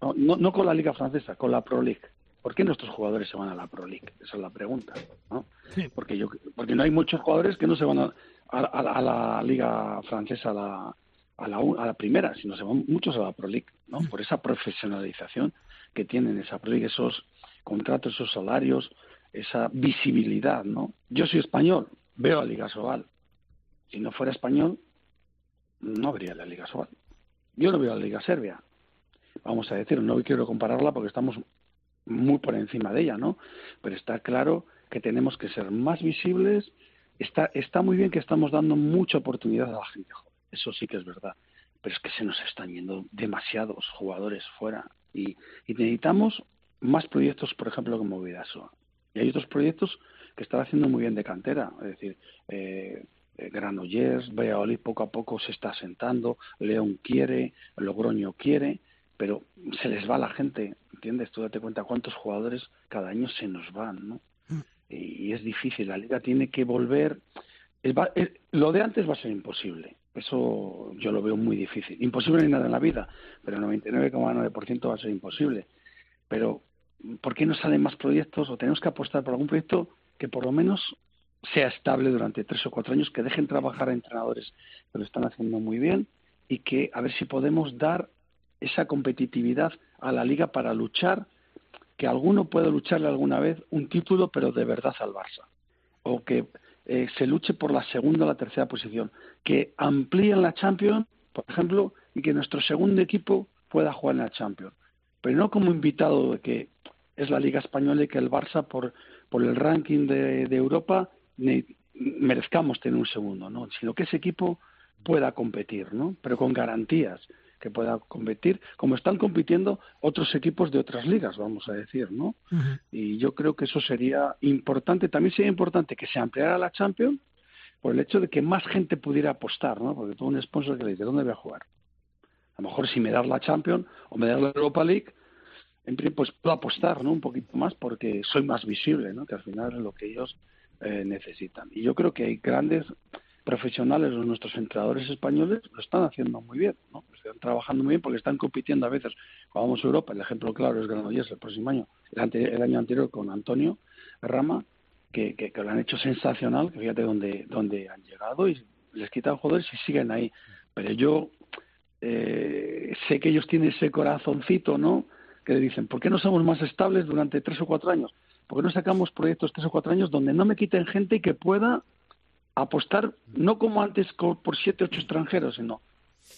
no, no con la liga francesa, con la Pro League. ¿Por qué nuestros jugadores se van a la Pro League? Esa es la pregunta, ¿no? Porque yo, porque no hay muchos jugadores que no se van a, a, la liga francesa, a la, a la, a la primera, sino se van muchos a la Pro League, ¿no? Mm. Por esa profesionalización que tienen esa Pro League, esos contratos, esos salarios, esa visibilidad, ¿no? Yo soy español, veo a Liga Sobal. Si no fuera español, no habría la Liga Sobal. Yo no veo la Liga Serbia. Vamos a decir, no quiero compararla porque estamos muy por encima de ella, ¿no? Pero está claro que tenemos que ser más visibles. Está, está muy bien que estamos dando mucha oportunidad a la gente joven. Eso sí que es verdad. Pero es que se nos están yendo demasiados jugadores fuera. Y, necesitamos más proyectos, por ejemplo, como Vidasoa. Y hay otros proyectos que están haciendo muy bien de cantera. Es decir, eh, eh Granollers, Valladolid poco a poco se está asentando, León quiere, Logroño quiere, pero se les va la gente, ¿entiendes? Tú date cuenta cuántos jugadores cada año se nos van, ¿no? Mm. Y, es difícil, la liga tiene que volver. lo de antes va a ser imposible, eso yo lo veo muy difícil. Imposible ni nada en la vida, pero el 99,9% va a ser imposible. Pero, ¿por qué no salen más proyectos o tenemos que apostar por algún proyecto que por lo menos sea estable durante tres o cuatro años, que dejen trabajar a entrenadores que lo están haciendo muy bien y que a ver si podemos dar esa competitividad a la liga para luchar, que alguno pueda lucharle alguna vez un título, pero de verdad al Barça. O que eh, se luche por la segunda o la tercera posición. Que amplíen la Champions, por ejemplo, y que nuestro segundo equipo pueda jugar en la Champions. Pero no como invitado de que es la Liga Española y que el Barça, por, por el ranking de, de Europa, merezcamos tener un segundo, ¿no? Sino que ese equipo pueda competir, ¿no? Pero con garantías que pueda competir, como están compitiendo otros equipos de otras ligas, vamos a decir, ¿no? Y yo creo que eso sería importante, también sería importante que se ampliara la Champions por el hecho de que más gente pudiera apostar, ¿no? Porque todo un sponsor que le dice, ¿dónde voy a jugar? A lo mejor si me das la Champions o me das la Europa League, pues puedo apostar, ¿no? Un poquito más porque soy más visible, ¿no? Que al final es lo que ellos eh, necesitan. Y yo creo que hay grandes profesionales o nuestros entrenadores españoles lo están haciendo muy bien, ¿no? Están trabajando muy bien porque están compitiendo a veces. Cuando vamos a Europa, el ejemplo claro es Granollers el próximo año, el, año anterior con Antonio Rama, que, que, lo han hecho sensacional, que fíjate dónde, dónde han llegado y les quitan jugadores y siguen ahí. Pero yo eh, sé que ellos tienen ese corazoncito, ¿no? Que le dicen, ¿por qué no somos más estables durante tres o cuatro años? ¿Por qué no sacamos proyectos tres o cuatro años donde no me quiten gente y que pueda apostar no como antes por siete ocho extranjeros, sino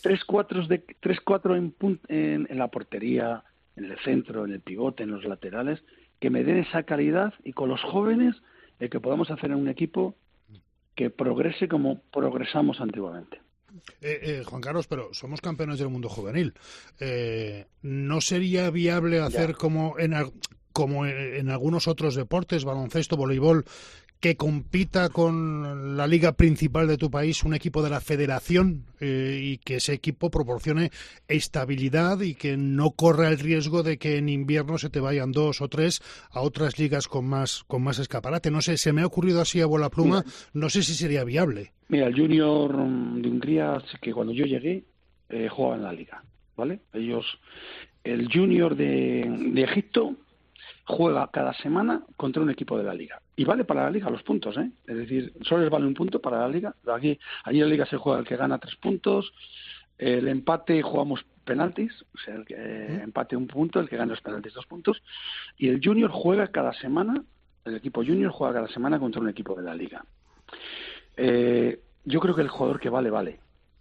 tres cuatro de tres cuatro en, en, la portería, en el centro, en el pivote, en los laterales, que me den esa calidad y con los jóvenes el que podamos hacer en un equipo que progrese como progresamos antiguamente. Eh, eh, Juan Carlos, pero somos campeones del mundo juvenil. Eh, ¿No sería viable hacer como en, como en algunos otros deportes, baloncesto, voleibol, que compita con la liga principal de tu país un equipo de la federación eh, y que ese equipo proporcione estabilidad y que no corra el riesgo de que en invierno se te vayan dos o tres a otras ligas con más con más escaparate. No sé, se me ha ocurrido así a bola pluma, no sé si sería viable. Mira, el Junior de Hungría, que cuando yo llegué, eh, jugaba en la liga, ¿vale? Ellos, el Junior de, de Egipto juega cada semana contra un equipo de la liga. Y vale para la liga los puntos, ¿eh? Es decir, solo les vale un punto para la liga. Aquí, allí en la liga se juega el que gana tres puntos. El empate jugamos penaltis, o sea, el que empate un punto, el que gana los penaltis dos puntos. Y el junior juega cada semana, el equipo junior juega cada semana contra un equipo de la liga. Eh, yo creo que el jugador que vale, vale.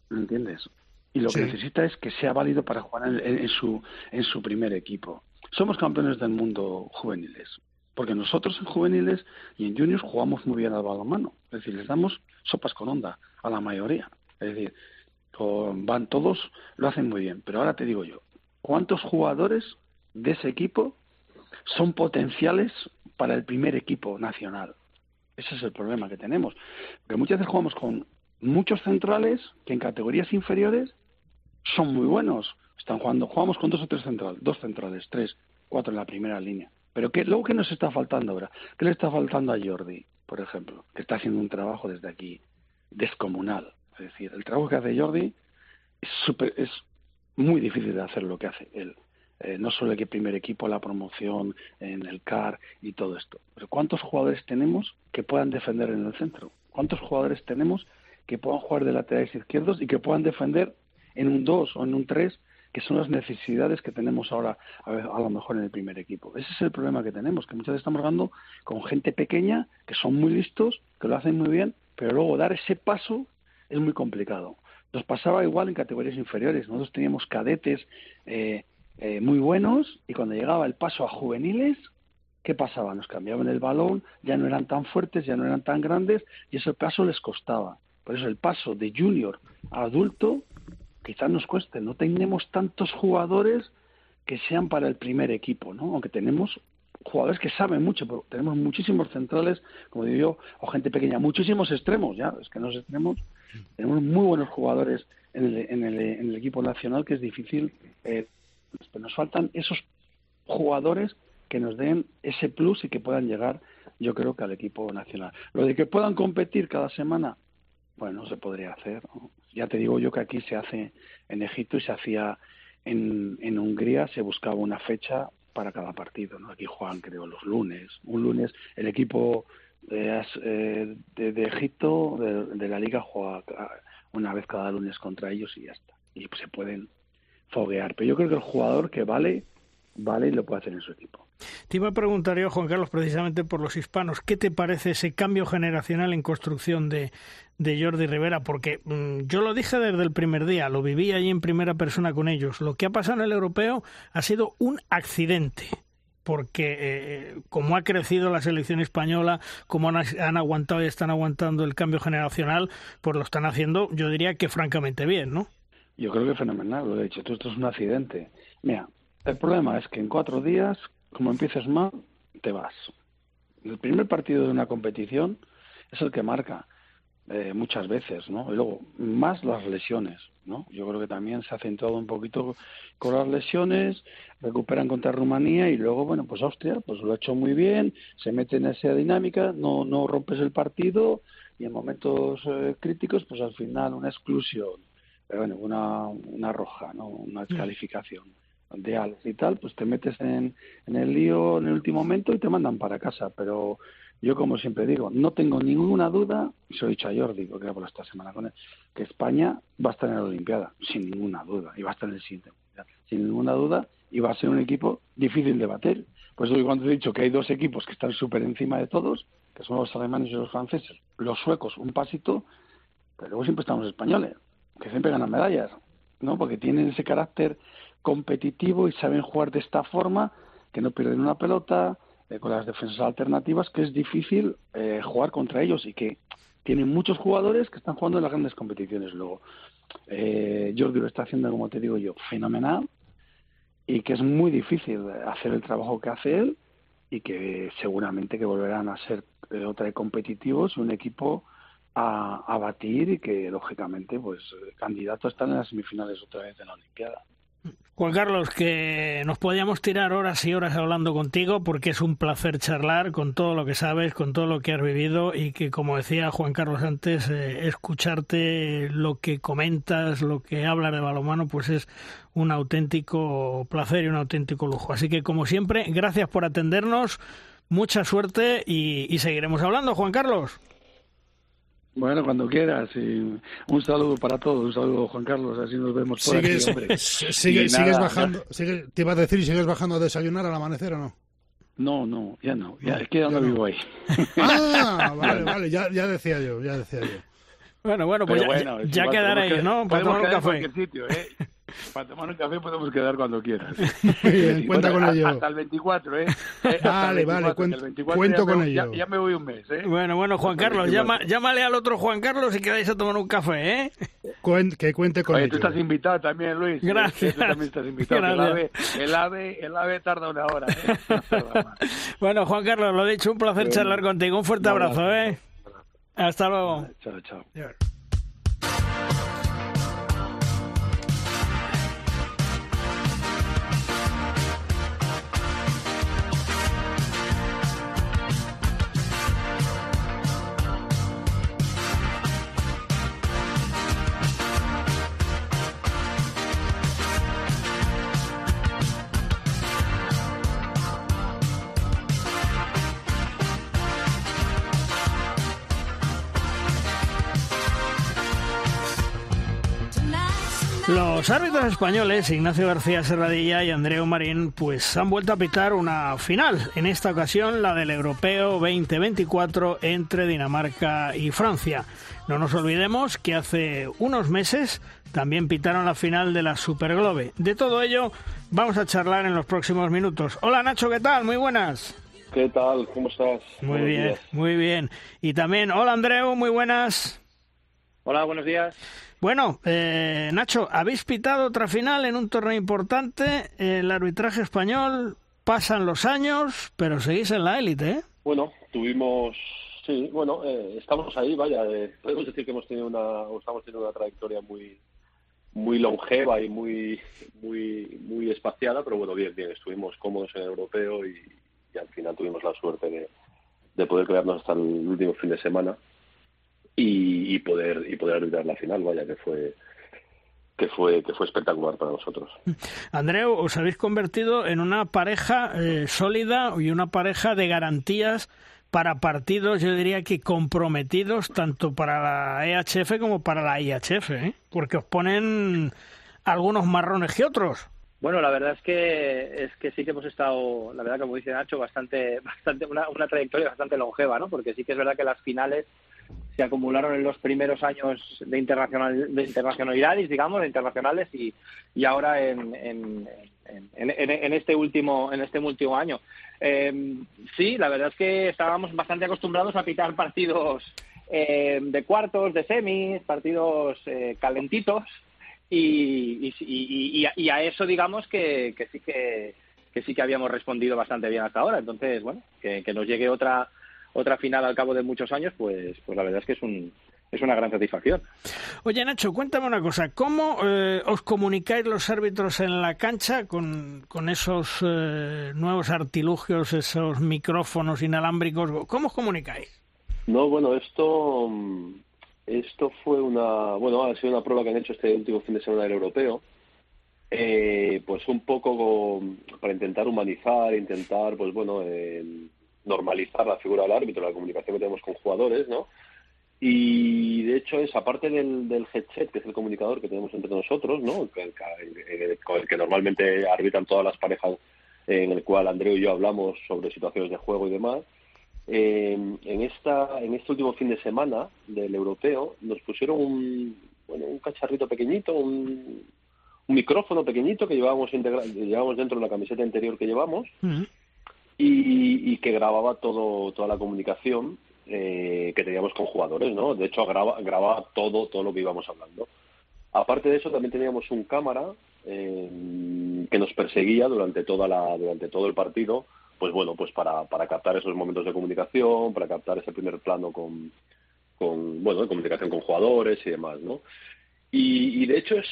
¿Me entiendes? Y lo que necesita es que sea válido para jugar en, su, en su primer equipo. Somos campeones del mundo juveniles, porque nosotros en juveniles y en juniors jugamos muy bien al balonmano, es decir, les damos sopas con onda a la mayoría, es decir, van todos, lo hacen muy bien, pero ahora te digo yo, ¿cuántos jugadores de ese equipo son potenciales para el primer equipo nacional? Ese es el problema que tenemos, porque muchas veces jugamos con muchos centrales que en categorías inferiores son muy buenos, están jugando, jugamos con dos o tres centrales, dos centrales, tres, cuatro en la primera línea. Pero ¿qué, luego, ¿qué nos está faltando ahora? ¿Qué le está faltando a Jordi, por ejemplo? Que está haciendo un trabajo desde aquí descomunal. Es decir, el trabajo que hace Jordi es, super, es muy difícil de hacer lo que hace él. Eh, no solo el que primer equipo, la promoción en el CAR y todo esto. Pero ¿cuántos jugadores tenemos que puedan defender en el centro? ¿Cuántos jugadores tenemos que puedan jugar de laterales izquierdos y que puedan defender en un 2 o en un 3, que son las necesidades que tenemos ahora a, lo mejor en el primer equipo. Ese es el problema que tenemos, que muchas veces estamos jugando con gente pequeña, que son muy listos, que lo hacen muy bien, pero luego dar ese paso es muy complicado. Nos pasaba igual en categorías inferiores. Nosotros teníamos cadetes eh, eh, muy buenos y cuando llegaba el paso a juveniles, ¿qué pasaba? Nos cambiaban el balón, ya no eran tan fuertes, ya no eran tan grandes y ese paso les costaba. Por eso el paso de junior a adulto quizás nos cueste. No tenemos tantos jugadores que sean para el primer equipo, ¿no? Aunque tenemos jugadores que saben mucho, pero tenemos muchísimos centrales, como digo yo, o gente pequeña, muchísimos extremos, ya, es que los extremos, tenemos muy buenos jugadores en el, en el, en el equipo nacional que es difícil, eh, pero nos faltan esos jugadores que nos den ese plus y que puedan llegar, yo creo que al equipo nacional. Lo de que puedan competir cada semana, bueno, se podría hacer. Ya te digo yo que aquí se hace en Egipto y se hacía en, en Hungría, se buscaba una fecha para cada partido. ¿no? Aquí juegan, creo, los lunes. Un lunes el equipo de, eh, de, Egipto, de, la liga, juega una vez cada lunes contra ellos y ya está. Y se pueden foguear. Pero yo creo que el jugador que vale, vale y lo puede hacer en su equipo. Te iba a preguntar yo, Juan Carlos, precisamente por los hispanos, ¿qué te parece ese cambio generacional en construcción de, de Jordi Rivera? Porque mm, yo lo dije desde el primer día, lo viví allí en primera persona con ellos. Lo que ha pasado en el europeo ha sido un accidente porque eh, como ha crecido la selección española, como han, han, aguantado y están aguantando el cambio generacional, pues lo están haciendo, yo diría que francamente bien, ¿no? Yo creo que fenomenal, lo he dicho, esto es un accidente. Mira, el problema es que en cuatro días como empieces mal, te vas. El primer partido de una competición es el que marca eh, muchas veces, ¿no? Y luego, más las lesiones, ¿no? Yo creo que también se ha acentuado un poquito con las lesiones, recuperan contra Rumanía y luego, bueno, pues Austria, pues lo ha hecho muy bien, se mete en esa dinámica, no, no rompes el partido y en momentos eh, críticos, pues al final una exclusión, pero bueno, una, una roja, ¿no? Una descalificación de Alex y tal, pues te metes en, en el lío en el último momento y te mandan para casa. Pero yo, como siempre digo, no tengo ninguna duda, y se lo he dicho a Jordi, porque por esta semana con él, que España va a estar en la Olimpiada, sin ninguna duda, y va a estar en el siguiente sin ninguna duda, y va a ser un equipo difícil de bater. Por eso cuando he dicho que hay dos equipos que están súper encima de todos, que son los alemanes y los franceses, los suecos un pasito, pero luego siempre estamos los españoles, que siempre ganan medallas, ¿no? Porque tienen ese carácter competitivo y saben jugar de esta forma, que no pierden una pelota, eh, con las defensas alternativas, que es difícil eh, jugar contra ellos y que tienen muchos jugadores que están jugando en las grandes competiciones luego. Eh, Jordi lo está haciendo, como te digo yo, fenomenal y que es muy difícil hacer el trabajo que hace él y que seguramente que volverán a ser eh, otra de competitivos un equipo a, batir y que lógicamente pues candidato a estar en las semifinales otra vez de la Olimpiada. Juan Carlos, que nos podíamos tirar horas y horas hablando contigo porque es un placer charlar con todo lo que sabes, con todo lo que has vivido y que, como decía Juan Carlos antes, eh, escucharte lo que comentas, lo que hablas de balonmano, pues es un auténtico placer y un auténtico lujo. Así que, como siempre, gracias por atendernos, mucha suerte y seguiremos hablando, Juan Carlos. Bueno, cuando quieras. Y un saludo para todos. Un saludo, Juan Carlos. Así nos vemos por ¿Sigues, aquí, hombre. sigues bajando. te iba a decir, ¿sigues bajando a desayunar al amanecer o no? No, no, ya no. Ya, es que ya, no vivo ahí. Ah, vale, vale. Ya, ya decía yo, ya decía yo. Bueno, bueno, pues ya, ya quedaréis, ¿no? Para tomar un café. Sitio, ¿eh? Para tomar un café podemos quedar cuando quieras. Bien, cuenta con ello. Hasta el 24, ¿eh? eh vale, vale, cuento, con ello. Ya, me voy un mes, ¿eh? Bueno, bueno, Juan Carlos, llama, llámale al otro Juan Carlos y quedáis a tomar un café, ¿eh? que cuente con Oye, ello. tú estás invitado también, Luis. Gracias. Tú también estás invitado. El ave, el, ave, el ave tarda una hora, ¿eh? bueno, Juan Carlos, lo he dicho, un placer charlar contigo. Un fuerte abrazo, ¿eh? Hasta luego. Chao, chao. Los árbitros españoles, Ignacio García Serradilla y Andreu Marín, pues han vuelto a pitar una final, en esta ocasión la del Europeo 2024 entre Dinamarca y Francia. No nos olvidemos que hace unos meses también pitaron la final de la Superglobe. De todo ello vamos a charlar en los próximos minutos. Hola Nacho, ¿qué tal? Muy buenas. ¿Qué tal? ¿Cómo estás? Muy bien, muy bien. Y también, hola Andreu, muy buenas. Hola, buenos días. Bueno, eh, Nacho, habéis pitado otra final en un torneo importante. El arbitraje español pasan los años, pero seguís en la élite, ¿eh? Bueno, tuvimos, sí, bueno, eh, estamos ahí, vaya. Eh, podemos decir que hemos tenido una, estamos teniendo una trayectoria muy, muy longeva y muy, muy, muy espaciada, pero bueno, bien, bien. Estuvimos cómodos en el europeo y, al final tuvimos la suerte de, de poder quedarnos hasta el último fin de semana y, poder y poder arbitrar la final, vaya que fue que fue que fue espectacular para nosotros. Andreu, os habéis convertido en una pareja eh, sólida y una pareja de garantías para partidos, yo diría que comprometidos tanto para la EHF como para la IHF, ¿eh? porque os ponen algunos marrones que otros. Bueno, la verdad es que es que sí que hemos estado, la verdad como dice Nacho, bastante, bastante una, una trayectoria bastante longeva, ¿no? Porque sí que es verdad que las finales acumularon en los primeros años de, internacional, de internacionalidades, digamos, internacionales y, y ahora en, en, en, este último en este último año. Eh, sí, la verdad es que estábamos bastante acostumbrados a pitar partidos eh, de cuartos, de semis, partidos eh, calentitos y, y, y, a, eso digamos que, que sí que, que sí que habíamos respondido bastante bien hasta ahora. Entonces, bueno, que, que nos llegue otra otra final al cabo de muchos años, pues, pues la verdad es que es un, es una gran satisfacción. Oye, Nacho, cuéntame una cosa. ¿Cómo eh, os comunicáis los árbitros en la cancha con, con esos eh, nuevos artilugios, esos micrófonos inalámbricos? ¿Cómo os comunicáis? No, bueno, esto, esto fue una, bueno, ha sido una prueba que han hecho este último fin de semana del europeo. Eh, pues un poco para intentar humanizar, intentar, pues bueno, normalizar la figura del árbitro, la comunicación que tenemos con jugadores, ¿no? Y de hecho es, aparte del, del headset, que es el comunicador que tenemos entre nosotros, ¿no? con el que normalmente arbitran todas las parejas en el cual Andreu y yo hablamos sobre situaciones de juego y demás, eh, en, esta, en este último fin de semana del europeo nos pusieron un, bueno, un cacharrito pequeñito, un, micrófono pequeñito que llevábamos, llevábamos dentro de la camiseta interior que llevamos, y, que grababa todo toda la comunicación eh, que teníamos con jugadores, ¿no? De hecho, graba, grababa todo todo lo que íbamos hablando. Aparte de eso, también teníamos un cámara eh, que nos perseguía durante toda la durante todo el partido, pues bueno, pues para, para captar esos momentos de comunicación, para captar ese primer plano con, con bueno, de comunicación con jugadores y demás, ¿no? Y, de hecho es,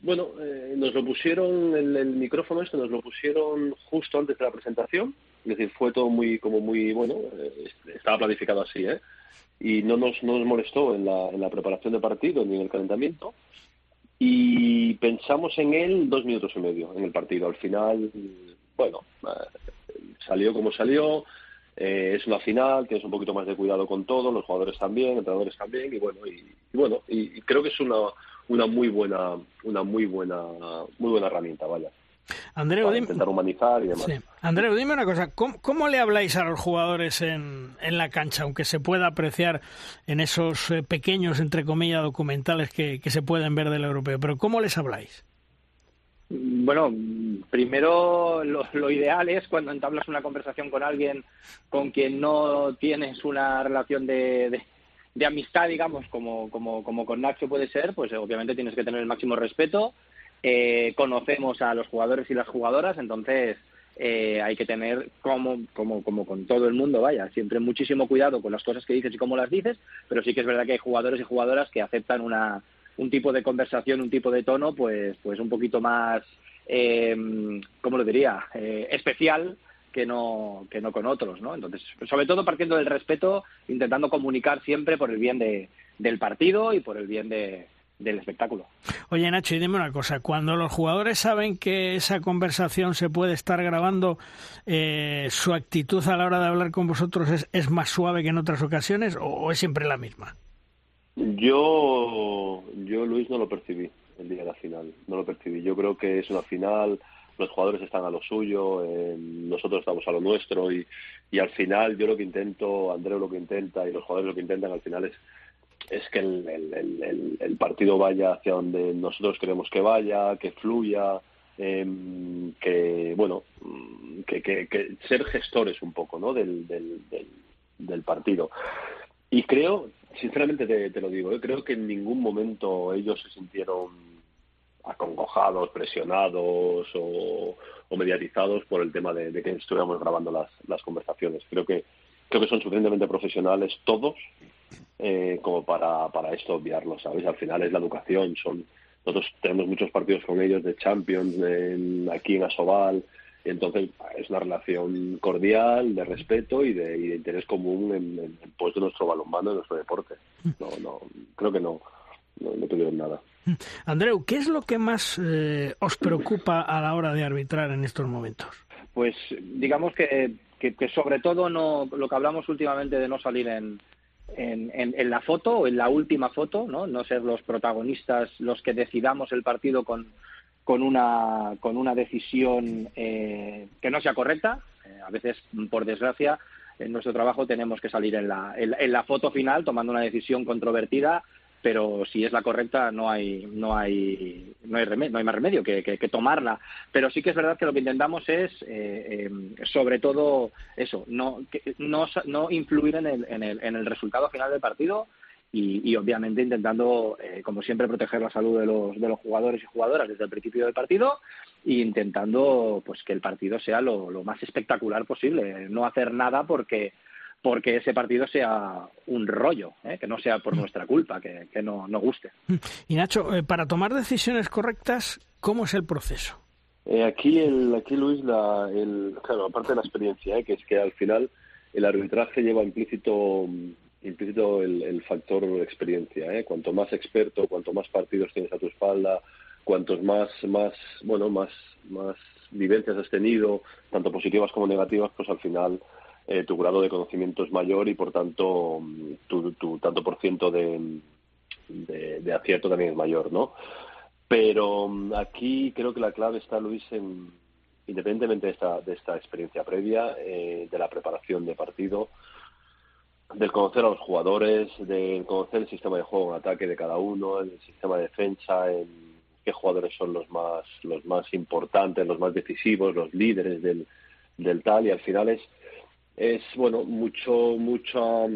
bueno, eh, nos lo pusieron, el, el micrófono este nos lo pusieron justo antes de la presentación, es decir, fue todo muy, como muy, bueno, eh, estaba planificado así, ¿eh? Y no nos, no nos molestó en la, en la preparación de partido ni en el calentamiento. Y pensamos en él dos minutos y medio en el partido. Al final, bueno, eh, salió como salió. Eh, es una final, tienes un poquito más de cuidado con todo, los jugadores también, entrenadores también, y bueno, y, bueno, y, creo que es una, una muy buena, una muy buena, muy buena herramienta, vaya. Andreu, dime, intentar humanizar y demás. Andreu, dime una cosa, ¿cómo, le habláis a los jugadores en, en, la cancha, aunque se pueda apreciar en esos eh, pequeños, entre comillas, documentales que, que se pueden ver del europeo? Pero ¿cómo les habláis? Bueno, primero lo, ideal es cuando entablas una conversación con alguien con quien no tienes una relación de, de, amistad, digamos, como, como, como con Nacho puede ser, pues obviamente tienes que tener el máximo respeto eh, conocemos a los jugadores y las jugadoras, entonces eh, hay que tener, como, como, como con todo el mundo, vaya, siempre muchísimo cuidado con las cosas que dices y cómo las dices, pero sí que es verdad que hay jugadores y jugadoras que aceptan una, un tipo de conversación, un tipo de tono, pues, pues un poquito más, eh, ¿cómo lo diría?, eh, especial que no, que no con otros, ¿no? Entonces, sobre todo partiendo del respeto, intentando comunicar siempre por el bien de, del partido y por el bien de, del espectáculo. Oye Nacho, y dime una cosa, cuando los jugadores saben que esa conversación se puede estar grabando, eh, ¿su actitud a la hora de hablar con vosotros es, es más suave que en otras ocasiones o, es siempre la misma? Yo, yo Luis no lo percibí. el día de la final, no lo percibí. Yo creo que es una final, los jugadores están a lo suyo, eh, nosotros estamos a lo nuestro y, y al final yo lo que intento, Andreu lo que intenta y los jugadores lo que intentan al final es es que el, el, partido vaya hacia donde nosotros queremos que vaya, que fluya, eh, que bueno, que, que, que, ser gestores un poco, ¿no? Del, del, del, partido. Y creo, sinceramente te, lo digo, ¿eh? creo que en ningún momento ellos se sintieron acongojados, presionados o, o mediatizados por el tema de, de que estuviéramos grabando las, las conversaciones. Creo que creo que son suficientemente profesionales todos eh, como para, para esto obviarlo, ¿sabes? Al final es la educación, son nosotros tenemos muchos partidos con ellos de Champions en, aquí en Asobal, entonces es una relación cordial, de respeto y de, interés común en, en, de nuestro balonmano, en nuestro deporte. No, no, creo que no, no, no tuvieron nada. Andreu, ¿qué es lo que más eh, os preocupa a la hora de arbitrar en estos momentos? Pues digamos que, que, que sobre todo no, lo que hablamos últimamente de no salir en, en, en, la foto o en la última foto, ¿no? No ser los protagonistas los que decidamos el partido con, con, una, con una decisión eh, que no sea correcta. Eh, a veces, por desgracia, en nuestro trabajo tenemos que salir en la, en la foto final tomando una decisión controvertida pero si es la correcta no hay no hay no hay remedio, no hay más remedio que, que, tomarla. Pero sí que es verdad que lo que intentamos es eh, eh, sobre todo eso no no, no influir en el, en el, en el resultado final del partido y, y obviamente intentando eh, como siempre proteger la salud de los de los jugadores y jugadoras desde el principio del partido e intentando pues que el partido sea lo, lo más espectacular posible. No hacer nada porque porque ese partido sea un rollo, ¿eh? que no sea por nuestra culpa, que, que no, no, guste. Mm. Y Nacho, eh, para tomar decisiones correctas, ¿cómo es el proceso? Eh, aquí, el, aquí Luis, la, el, claro, aparte de la experiencia, que es que al final el arbitraje lleva implícito implícito el, el factor experiencia. ¿eh? Cuanto más experto, cuanto más partidos tienes a tu espalda, cuantos más, más, bueno, más, más vivencias has tenido, tanto positivas como negativas, pues al final eh, tu grado de conocimiento es mayor y por tanto tu, tu tanto por ciento de, de, acierto también es mayor, ¿no? Pero mm, aquí creo que la clave está, Luis, en, independientemente de esta, de esta experiencia previa, eh, de la preparación de partido, del conocer a los jugadores, del conocer el sistema de juego en ataque de cada uno, el sistema de defensa, en qué jugadores son los más, los más importantes, los más decisivos, los líderes del, del tal, y al final es es bueno mucho mucho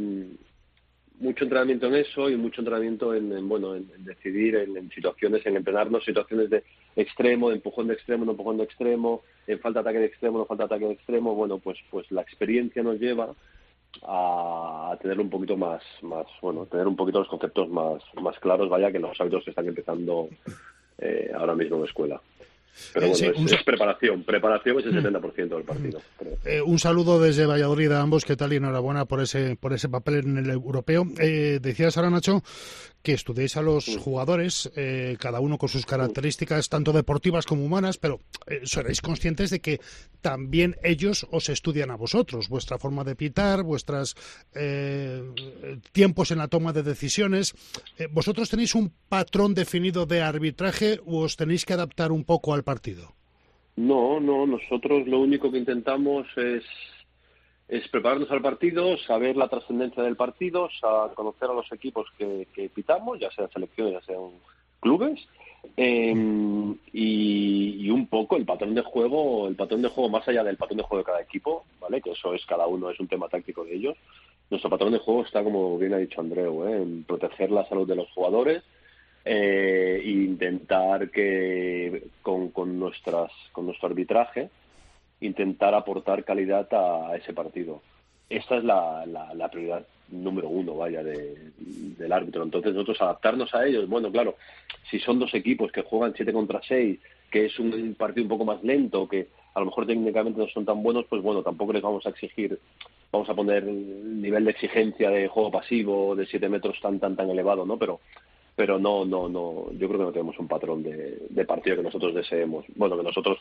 mucho entrenamiento en eso y mucho entrenamiento en, bueno en, decidir en, situaciones en entrenarnos situaciones de extremo de empujón de extremo no empujón de extremo en falta de ataque de extremo no falta de ataque de extremo bueno pues pues la experiencia nos lleva a, tener un poquito más más bueno tener un poquito los conceptos más más claros vaya que los hábitos que están empezando eh, ahora mismo en la escuela pero eh, es, preparación. Preparación es el 70% mm. del partido. Eh, un saludo desde Valladolid a ambos. ¿Qué tal? Y enhorabuena por ese, por ese papel en el europeo. Eh, decías ahora, Nacho, que estudiéis a los jugadores, eh, cada uno con sus características, tanto deportivas como humanas, pero eh, seréis conscientes de que también ellos os estudian a vosotros, vuestra forma de pitar, vuestros tiempos en la toma de decisiones. ¿Vosotros tenéis un patrón definido de arbitraje o os tenéis que adaptar un poco al partido? No, no, nosotros lo único que intentamos es, es prepararnos al partido, saber la trascendencia del partido, conocer a los equipos que, pitamos, ya sean selecciones, ya sean clubes, em, y, un poco el patrón de juego, el patrón de juego más allá del patrón de juego de cada equipo, ¿vale? Que eso es cada uno, es un tema táctico de ellos. Nuestro patrón de juego está, como bien ha dicho Andreu, ¿eh? en proteger la salud de los jugadores, eh, intentar que con, con, nuestras, con nuestro arbitraje intentar aportar calidad a, ese partido. Esta es la, la, prioridad número uno, vaya, de, del árbitro. Entonces nosotros adaptarnos a ellos, bueno, claro, si son dos equipos que juegan 7 contra 6, que es un partido un poco más lento, que a lo mejor técnicamente no son tan buenos, pues bueno, tampoco les vamos a exigir, vamos a poner el nivel de exigencia de juego pasivo de 7 metros tan, tan, tan elevado, ¿no? Pero pero no, no, no, yo creo que no tenemos un patrón de, partido que nosotros deseemos, bueno, que nosotros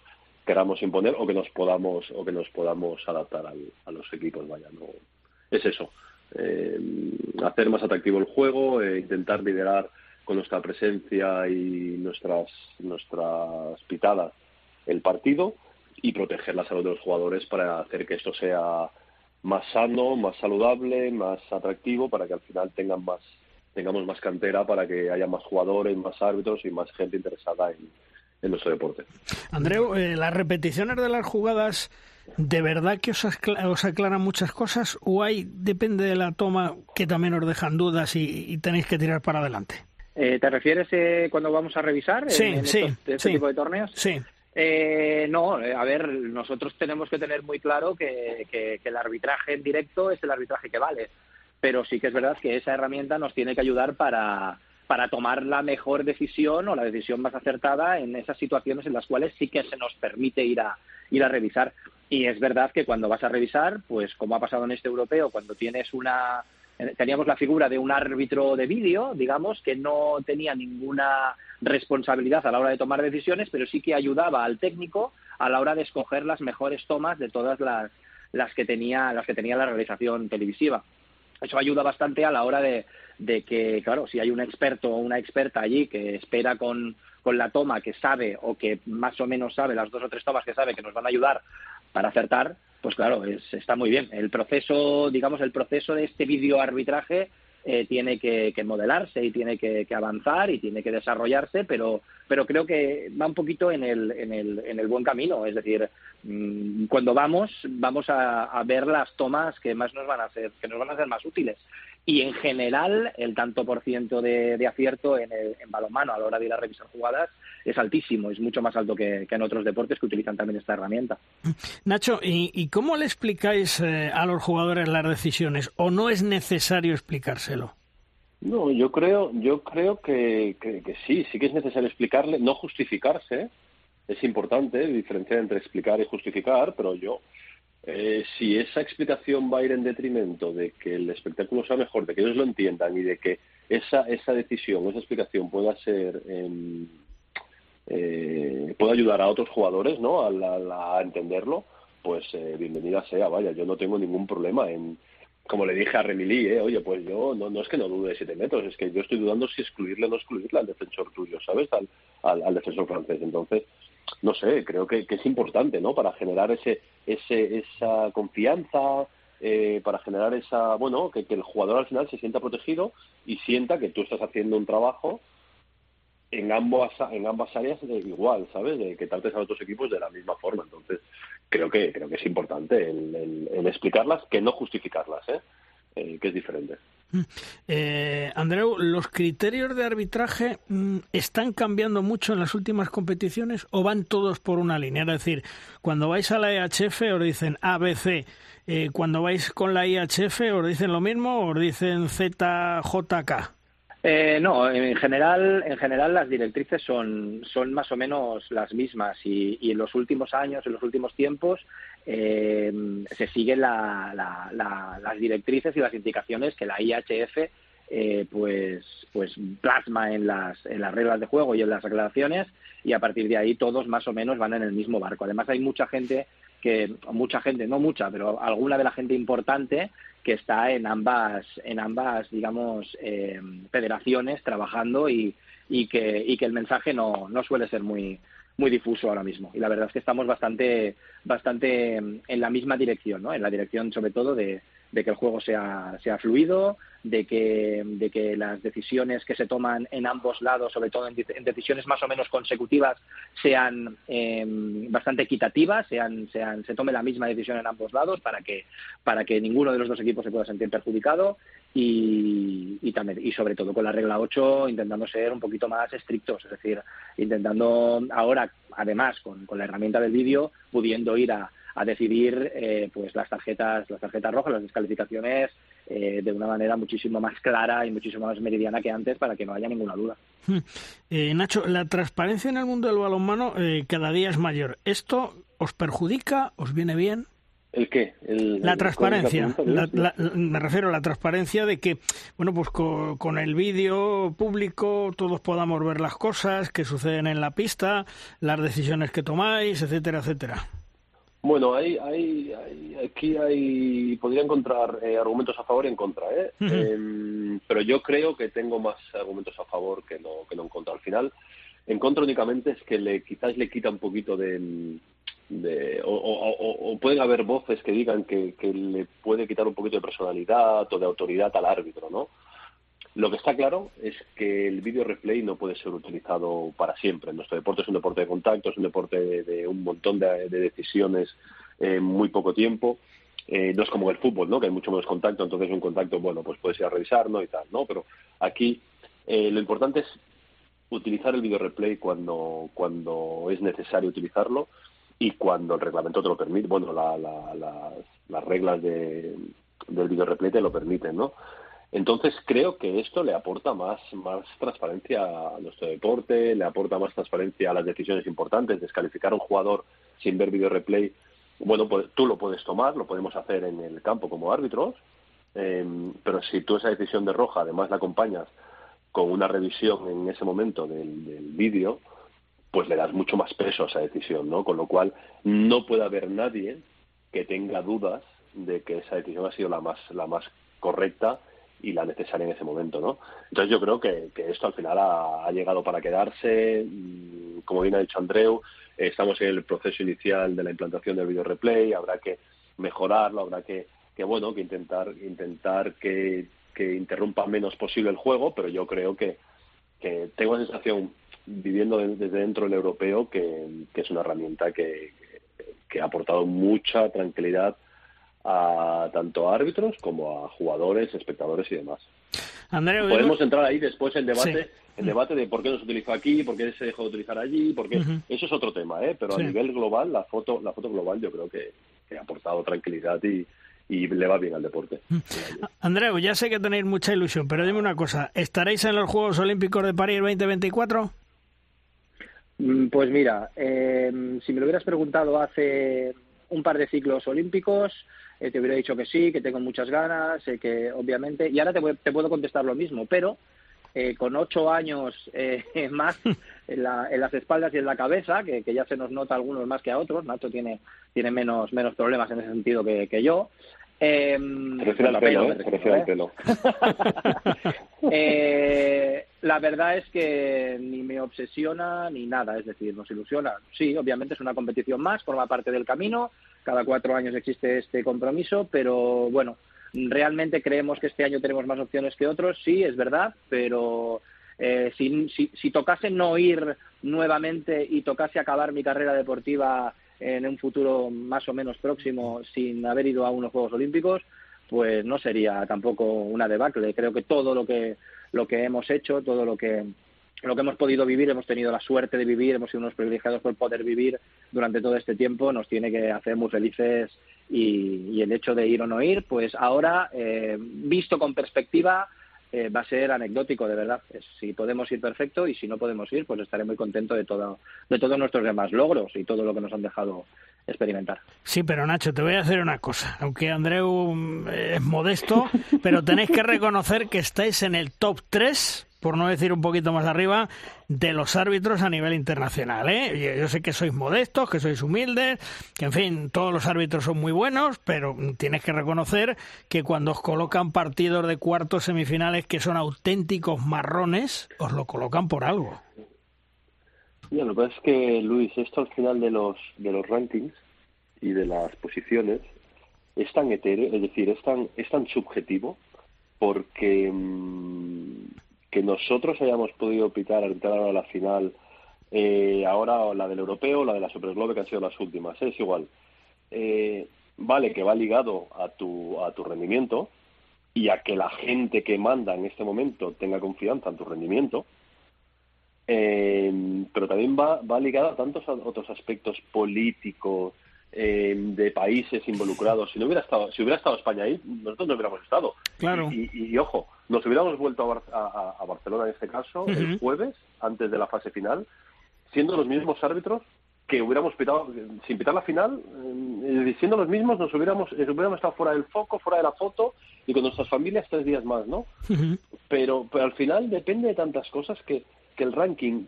queramos imponer o que nos podamos o que nos podamos adaptar a los equipos, vaya, no, es eso, eh, hacer más atractivo el juego, e intentar liderar con nuestra presencia y nuestras, nuestras pitadas el partido y proteger la salud de los jugadores para hacer que esto sea más sano, más saludable, más atractivo, para que al final tengan más, tengamos más cantera, para que haya más jugadores, más árbitros y más gente interesada en, en nuestro deporte. Andreu, eh, las repeticiones de las jugadas, ¿de verdad que os, os, aclaran muchas cosas o hay, depende de la toma, que también os dejan dudas y, tenéis que tirar para adelante? Eh, ¿Te refieres eh, cuando vamos a revisar sí, en, sí, este tipo de torneos? Sí. Eh, no, eh, a ver, nosotros tenemos que tener muy claro que, que, el arbitraje en directo es el arbitraje que vale, pero sí que es verdad que esa herramienta nos tiene que ayudar para, para tomar la mejor decisión o la decisión más acertada en esas situaciones en las cuales sí que se nos permite ir a, ir a revisar. Y es verdad que cuando vas a revisar, pues como ha pasado en este europeo, cuando tienes una teníamos la figura de un árbitro de vídeo, digamos, que no tenía ninguna responsabilidad a la hora de tomar decisiones, pero sí que ayudaba al técnico a la hora de escoger las mejores tomas de todas las, las que tenía las que tenía la realización televisiva. Eso ayuda bastante a la hora de, de que, claro, si hay un experto o una experta allí que espera con, con la toma que sabe o que más o menos sabe las dos o tres tomas que sabe que nos van a ayudar para acertar, pues claro, está muy bien. El proceso, digamos, el proceso de este videoarbitraje eh, tiene que, modelarse y tiene que, avanzar y tiene que desarrollarse, pero, pero creo que va un poquito en el, en el, en el buen camino. Es decir, mm, cuando vamos, vamos a, a, ver las tomas que más nos van a hacer, que nos van a hacer más útiles y en general el tanto por ciento de, acierto en, el, en balonmano a la hora de ir a revisar jugadas es altísimo, es mucho más alto que, en otros deportes que utilizan también esta herramienta. Nacho, ¿y, cómo le explicáis eh, a los jugadores las decisiones? ¿O no es necesario explicárselo? No, yo creo, yo creo que, que, sí, sí que es necesario explicarle, no justificarse. Es importante diferenciar entre explicar y justificar, pero yo eh, si esa explicación va a ir en detrimento de que el espectáculo sea mejor, de que ellos lo entiendan y de que esa, esa decisión, esa explicación pueda ser, eh, pueda ayudar a otros jugadores ¿no? a, entenderlo, pues eh, bienvenida sea, vaya, yo no tengo ningún problema en, como le dije a Remilí, eh, oye, pues yo no, no es que no dude de siete metros, es que yo estoy dudando si excluirle o no excluirle al defensor tuyo, ¿sabes? Al, al defensor francés. Entonces, no sé, creo que, es importante, ¿no? Para generar ese, ese esa confianza, eh, para generar esa, bueno, que, el jugador al final se sienta protegido y sienta que tú estás haciendo un trabajo en ambas en ambas áreas de igual, ¿sabes? De que trates a otros equipos de la misma forma. Entonces, creo que creo que es importante el, explicarlas, que no justificarlas, ¿eh? ¿eh? que es diferente. Mm. Eh, Andreu, ¿los criterios de arbitraje mm, están cambiando mucho en las últimas competiciones o van todos por una línea? Es decir, cuando vais a la EHF os dicen ABC, eh, cuando vais con la IHF os dicen lo mismo o os dicen ZJK. Eh, no, en general, en general las directrices son, son más o menos las mismas y, y en los últimos años, en los últimos tiempos, eh, se siguen la, las directrices y las indicaciones que la IHF eh, pues, pues plasma en las, en las reglas de juego y en las aclaraciones y a partir de ahí todos más o menos van en el mismo barco. Además hay mucha gente que mucha gente, no mucha, pero alguna de la gente importante que está en ambas, en ambas, digamos, eh, federaciones trabajando y, y que, y que el mensaje no, no suele ser muy, muy difuso ahora mismo. Y la verdad es que estamos bastante, bastante en la misma dirección, ¿no? En la dirección sobre todo de, de que el juego sea, sea fluido, de que, de que las decisiones que se toman en ambos lados, sobre todo en, decisiones más o menos consecutivas, sean em, bastante equitativas, sean, sean, se tome la misma decisión en ambos lados para que, para que ninguno de los dos equipos se pueda sentir perjudicado y, también, y sobre todo con la regla 8 intentando ser un poquito más estrictos, es decir, intentando ahora, además, con, con la herramienta del vídeo, pudiendo ir a, a decidir eh, pues las tarjetas las tarjetas rojas las descalificaciones eh, de una manera muchísimo más clara y muchísimo más meridiana que antes para que no haya ninguna duda hmm. eh, Nacho la transparencia en el mundo del balonmano cada día es mayor esto os perjudica os viene bien ¿El qué? la transparencia. me refiero a la transparencia de que, bueno, pues con, el vídeo público todos podamos ver las cosas que suceden en la pista, las decisiones que tomáis, etcétera, etcétera. Bueno, hay, hay, aquí hay, podría encontrar eh, argumentos a favor y en contra. ¿eh? Em, pero yo creo que tengo más argumentos a favor que no, que no en contra. Al final, en contra únicamente es que le quizás le quita un poquito de, de o, o, pueden haber voces que digan que, que le puede quitar un poquito de personalidad o de autoridad al árbitro, ¿no? Lo que está claro es que el video replay no puede ser utilizado para siempre. Nuestro deporte es un deporte de contacto, es un deporte de, un montón de, decisiones en muy poco tiempo. Eh, no es como el fútbol, ¿no? Que hay mucho menos contacto, entonces un contacto, bueno, pues puedes ir a revisar, ¿no? Y tal, ¿no? Pero aquí eh, lo importante es utilizar el video replay cuando, cuando es necesario utilizarlo y cuando el reglamento te lo permite. Bueno, las reglas de, del video replay te lo permiten, ¿no? Entonces creo que esto le aporta más, más transparencia a nuestro deporte, le aporta más transparencia a las decisiones importantes. Descalificar a un jugador sin ver video replay, bueno, pues tú lo puedes tomar, lo podemos hacer en el campo como árbitros, em, pero si tú esa decisión de roja además la acompañas con una revisión en ese momento del, del vídeo, pues le das mucho más peso a esa decisión, ¿no? Con lo cual no puede haber nadie que tenga dudas de que esa decisión ha sido la más, la más correcta y la necesaria en ese momento, ¿no? Entonces yo creo que, esto al final ha, llegado para quedarse, mm, como bien ha dicho Andreu, estamos en el proceso inicial de la implantación del video replay, habrá que mejorarlo, habrá que, que bueno, que intentar, intentar que, que interrumpa menos posible el juego, pero yo creo que, que tengo la sensación, viviendo desde dentro del europeo, que, que es una herramienta que, que ha aportado mucha tranquilidad a tanto a árbitros como a jugadores, espectadores y demás. Podemos entrar ahí después en debate, el debate de por qué no se utilizó aquí, por qué se dejó de utilizar allí, porque eso es otro tema, ¿eh? Pero a nivel global, la foto, la foto global, yo creo que, ha aportado tranquilidad y, y le va bien al deporte. Andreu, ya sé que tenéis mucha ilusión, pero dime una cosa, ¿estaréis en los Juegos Olímpicos de París 2024? Mm, pues mira, eh, si me lo hubieras preguntado hace un par de ciclos olímpicos, eh, te hubiera dicho que sí, que tengo muchas ganas, eh, que obviamente, y ahora te, te, puedo contestar lo mismo, pero eh, con ocho años eh, más en, la, en, las espaldas y en la cabeza, que, que, ya se nos nota a algunos más que a otros, Nacho tiene, tiene menos, menos problemas en ese sentido que, que yo. Eh, refiere pelo, ¿eh? pelo. eh, la verdad es que ni me obsesiona ni nada, es decir, nos ilusiona. Sí, obviamente es una competición más, forma parte del camino, cada cuatro años existe este compromiso, pero bueno, realmente creemos que este año tenemos más opciones que otros, sí, es verdad, pero eh, si, si, tocase no ir nuevamente y tocase acabar mi carrera deportiva en un futuro más o menos próximo sin haber ido a unos Juegos Olímpicos, pues no sería tampoco una debacle. Creo que todo lo que lo que hemos hecho, todo lo que lo que hemos podido vivir, hemos tenido la suerte de vivir, hemos sido unos privilegiados por poder vivir durante todo este tiempo, nos tiene que hacer muy felices y, el hecho de ir o no ir, pues ahora, eh, visto con perspectiva, eh, va a ser anecdótico, de verdad. Si podemos ir, perfecto, y si no podemos ir, pues estaré muy contento de, todo, de todos nuestros demás logros y todo lo que nos han dejado experimentar. Sí, pero Nacho, te voy a hacer una cosa. Aunque Andreu mm, es modesto, pero tenéis que reconocer que estáis en el top 3 por no decir un poquito más arriba, de los árbitros a nivel internacional. ¿eh? Yo sé que sois modestos, que sois humildes, que en fin, todos los árbitros son muy buenos, pero tienes que reconocer que cuando os colocan partidos de cuartos semifinales que son auténticos marrones, os lo colocan por algo. Ya, lo que pasa es que, Luis, esto al final de los, de los rankings y de las posiciones es tan etéreo, es decir, es tan, es tan subjetivo porque mm, que nosotros hayamos podido pitar al entrar a la final, eh, ahora la del europeo, la de la Superglobe, que han sido las últimas, es igual. Eh, vale que va ligado a tu, a tu rendimiento y a que la gente que manda en este momento tenga confianza en tu rendimiento, eh, pero también va, va ligado a tantos otros aspectos políticos, eh, de países involucrados. Si no hubiera estado, si hubiera estado España ahí, nosotros no hubiéramos estado. Claro. Y, ojo, nos hubiéramos vuelto a, Barcelona en este caso el jueves antes de la fase final, siendo los mismos árbitros que hubiéramos pitado, sin pitar la final, eh, siendo los mismos, nos hubiéramos, eh, hubiéramos estado fuera del foco, fuera de la foto y con nuestras familias tres días más, ¿no? pero, pero al final depende de tantas cosas que que el ranking,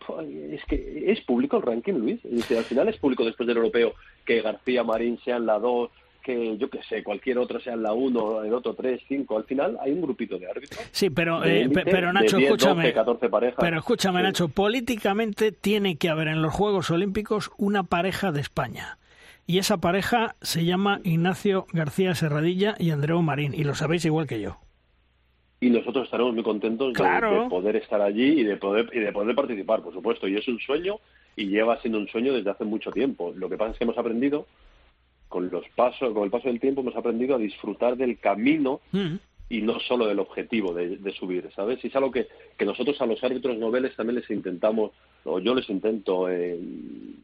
es que es público el ranking, Luis. al final es público después del europeo que García Marín sean la dos, que yo que sé, cualquier otro sea la 1, el otro 3, 5, al final hay un grupito de árbitros. Sí, pero, eh, pero Nacho, escúchame. Pero escúchame, Nacho, políticamente tiene que haber en los Juegos Olímpicos una pareja de España. Y esa pareja se llama Ignacio García Serradilla y Andreu Marín, y lo sabéis igual que yo. Y nosotros estaremos muy contentos de, poder estar allí y de poder y de poder participar, por supuesto. Y es un sueño y lleva siendo un sueño desde hace mucho tiempo. Lo que pasa es que hemos aprendido con los pasos, con el paso del tiempo hemos aprendido a disfrutar del camino mm. y no solo del objetivo de, subir, ¿sabes? Y es algo que, que, nosotros a los árbitros noveles también les intentamos, o yo les intento, eh,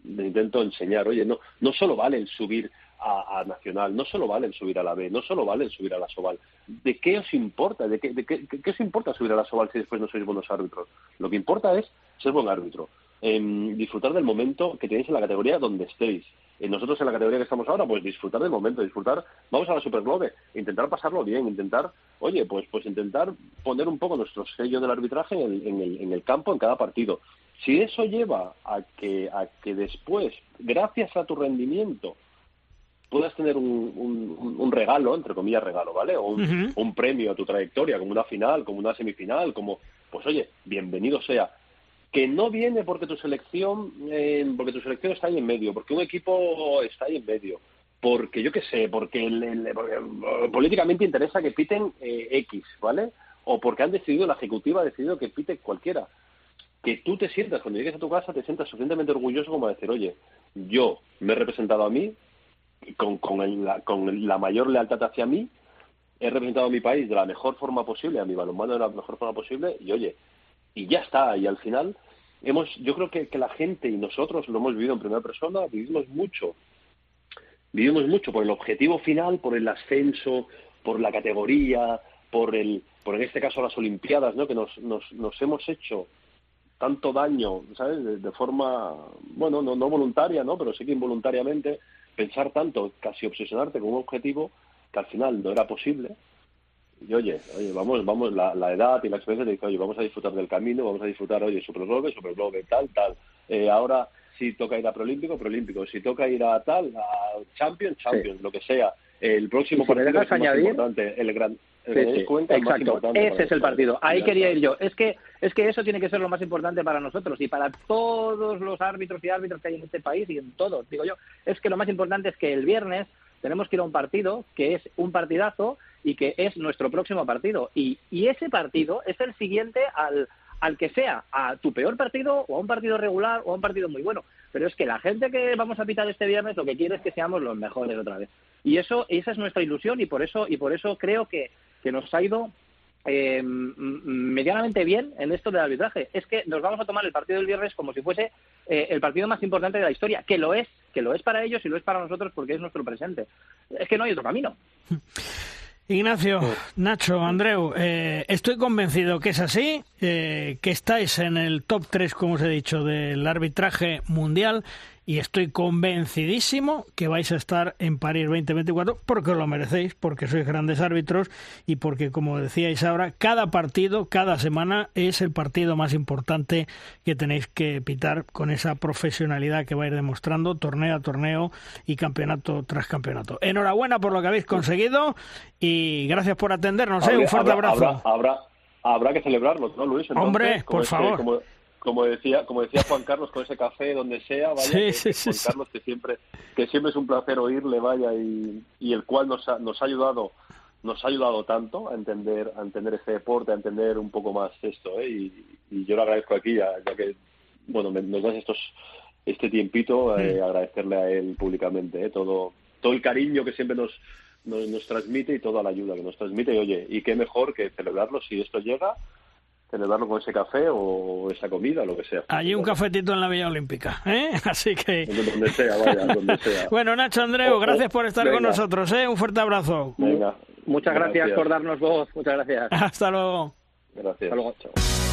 les intento enseñar, oye, no, no solo vale el subir a, Nacional, no solo vale el subir a la B, no solo vale el subir a la Soval. ¿De qué os importa? ¿De qué, de qué, qué os importa subir a la Soval si después no sois buenos árbitros? Lo que importa es ser buen árbitro, em, disfrutar del momento que tenéis en la categoría donde estéis, nosotros en la categoría que estamos ahora, pues disfrutar del momento, disfrutar, vamos a la Super Globe, intentar pasarlo bien, intentar, oye, pues pues intentar poner un poco nuestro sello del arbitraje en el, en el, en el campo en cada partido. Si eso lleva a que, a que después, gracias a tu rendimiento, puedas tener un, un, regalo, entre comillas regalo, ¿vale? O un, un premio a tu trayectoria, como una final, como una semifinal, como, pues oye, bienvenido sea que no viene porque tu selección eh, porque tu selección está ahí en medio, porque un equipo está ahí en medio, porque yo qué sé, porque, eh, políticamente interesa que piten eh, X, ¿vale? O porque han decidido, la ejecutiva ha decidido que pite cualquiera. Que tú te sientas, cuando llegues a tu casa, te sientas suficientemente orgulloso como decir, oye, yo me he representado a mí, con, con, la, con la mayor lealtad hacia mí, he representado a mi país de la mejor forma posible, a mi balonmano de la mejor forma posible, y oye, y ya está, y al final hemos, yo creo que, la gente y nosotros lo hemos vivido en primera persona, vivimos mucho, vivimos mucho por el objetivo final, por el ascenso, por la categoría, por el, por en este caso las Olimpiadas, ¿no? Que nos, nos, nos hemos hecho tanto daño, ¿sabes? De, forma, bueno, no, no voluntaria, ¿no? Pero sí que involuntariamente, pensar tanto, casi obsesionarte con un objetivo que al final no era posible y oye, oye, vamos, vamos, la, la edad y la experiencia te dice, oye, vamos a disfrutar del camino, vamos a disfrutar, oye, Super Globe, Super Globe, tal, tal. Eh, ahora, si toca ir a Proolímpico, Proolímpico. Si toca ir a tal, a Champions, Champions, lo que sea. El próximo partido es añadir, importante, el gran... exacto, ese es el partido. Ahí quería ir yo. Es que es que eso tiene que ser lo más importante para nosotros y para todos los árbitros y árbitros que hay en este país y en todos, digo yo. Es que lo más importante es que el viernes tenemos que ir a un partido que es un partidazo y que es nuestro próximo partido. Y, y ese partido es el siguiente al, al que sea, a tu peor partido o a un partido regular o a un partido muy bueno. Pero es que la gente que vamos a pitar este viernes lo que quiere es que seamos los mejores otra vez. Y eso, esa es nuestra ilusión y por eso, y por eso creo que, que nos ha ido eh, medianamente bien en esto del arbitraje. Es que nos vamos a tomar el partido del viernes como si fuese eh, el partido más importante de la historia, que lo es, que lo es para ellos y lo es para nosotros porque es nuestro presente. Es que no hay otro camino. Ignacio, Nacho, Andreu, eh, estoy convencido que es así, eh, que estáis en el top 3, como os he dicho, del arbitraje mundial y estoy convencidísimo que vais a estar en París 2024 porque os lo merecéis, porque sois grandes árbitros y porque, como decíais ahora, cada partido, cada semana es el partido más importante que tenéis que pitar con esa profesionalidad que vais demostrando torneo a torneo y campeonato tras campeonato. Enhorabuena por lo que habéis conseguido y gracias por atendernos. ¿eh? Un fuerte abrazo. Habrá, habrá, que celebrarlo, ¿no, Luis? Hombre, por favor como decía como decía Juan Carlos con ese café donde sea vaya Juan Carlos que siempre que siempre es un placer oírle vaya y, y el cual nos ha, nos ha ayudado nos ha ayudado tanto a entender a entender este deporte a entender un poco más esto ¿eh? y, yo lo agradezco aquí ya, que bueno nos das estos este tiempito eh, agradecerle a él públicamente ¿eh? todo todo el cariño que siempre nos, nos, nos transmite y toda la ayuda que nos transmite y oye y qué mejor que celebrarlo si esto llega celebrarlo con ese café o esa comida, lo que sea. Allí un cafetito en la Villa Olímpica, ¿eh? Así que... Donde sea, vaya, donde sea. bueno, Nacho Andreu, gracias por estar con nosotros, ¿eh? Un fuerte abrazo. Venga. Muchas gracias, por darnos voz, muchas gracias. Hasta luego. Gracias. Hasta luego, chao.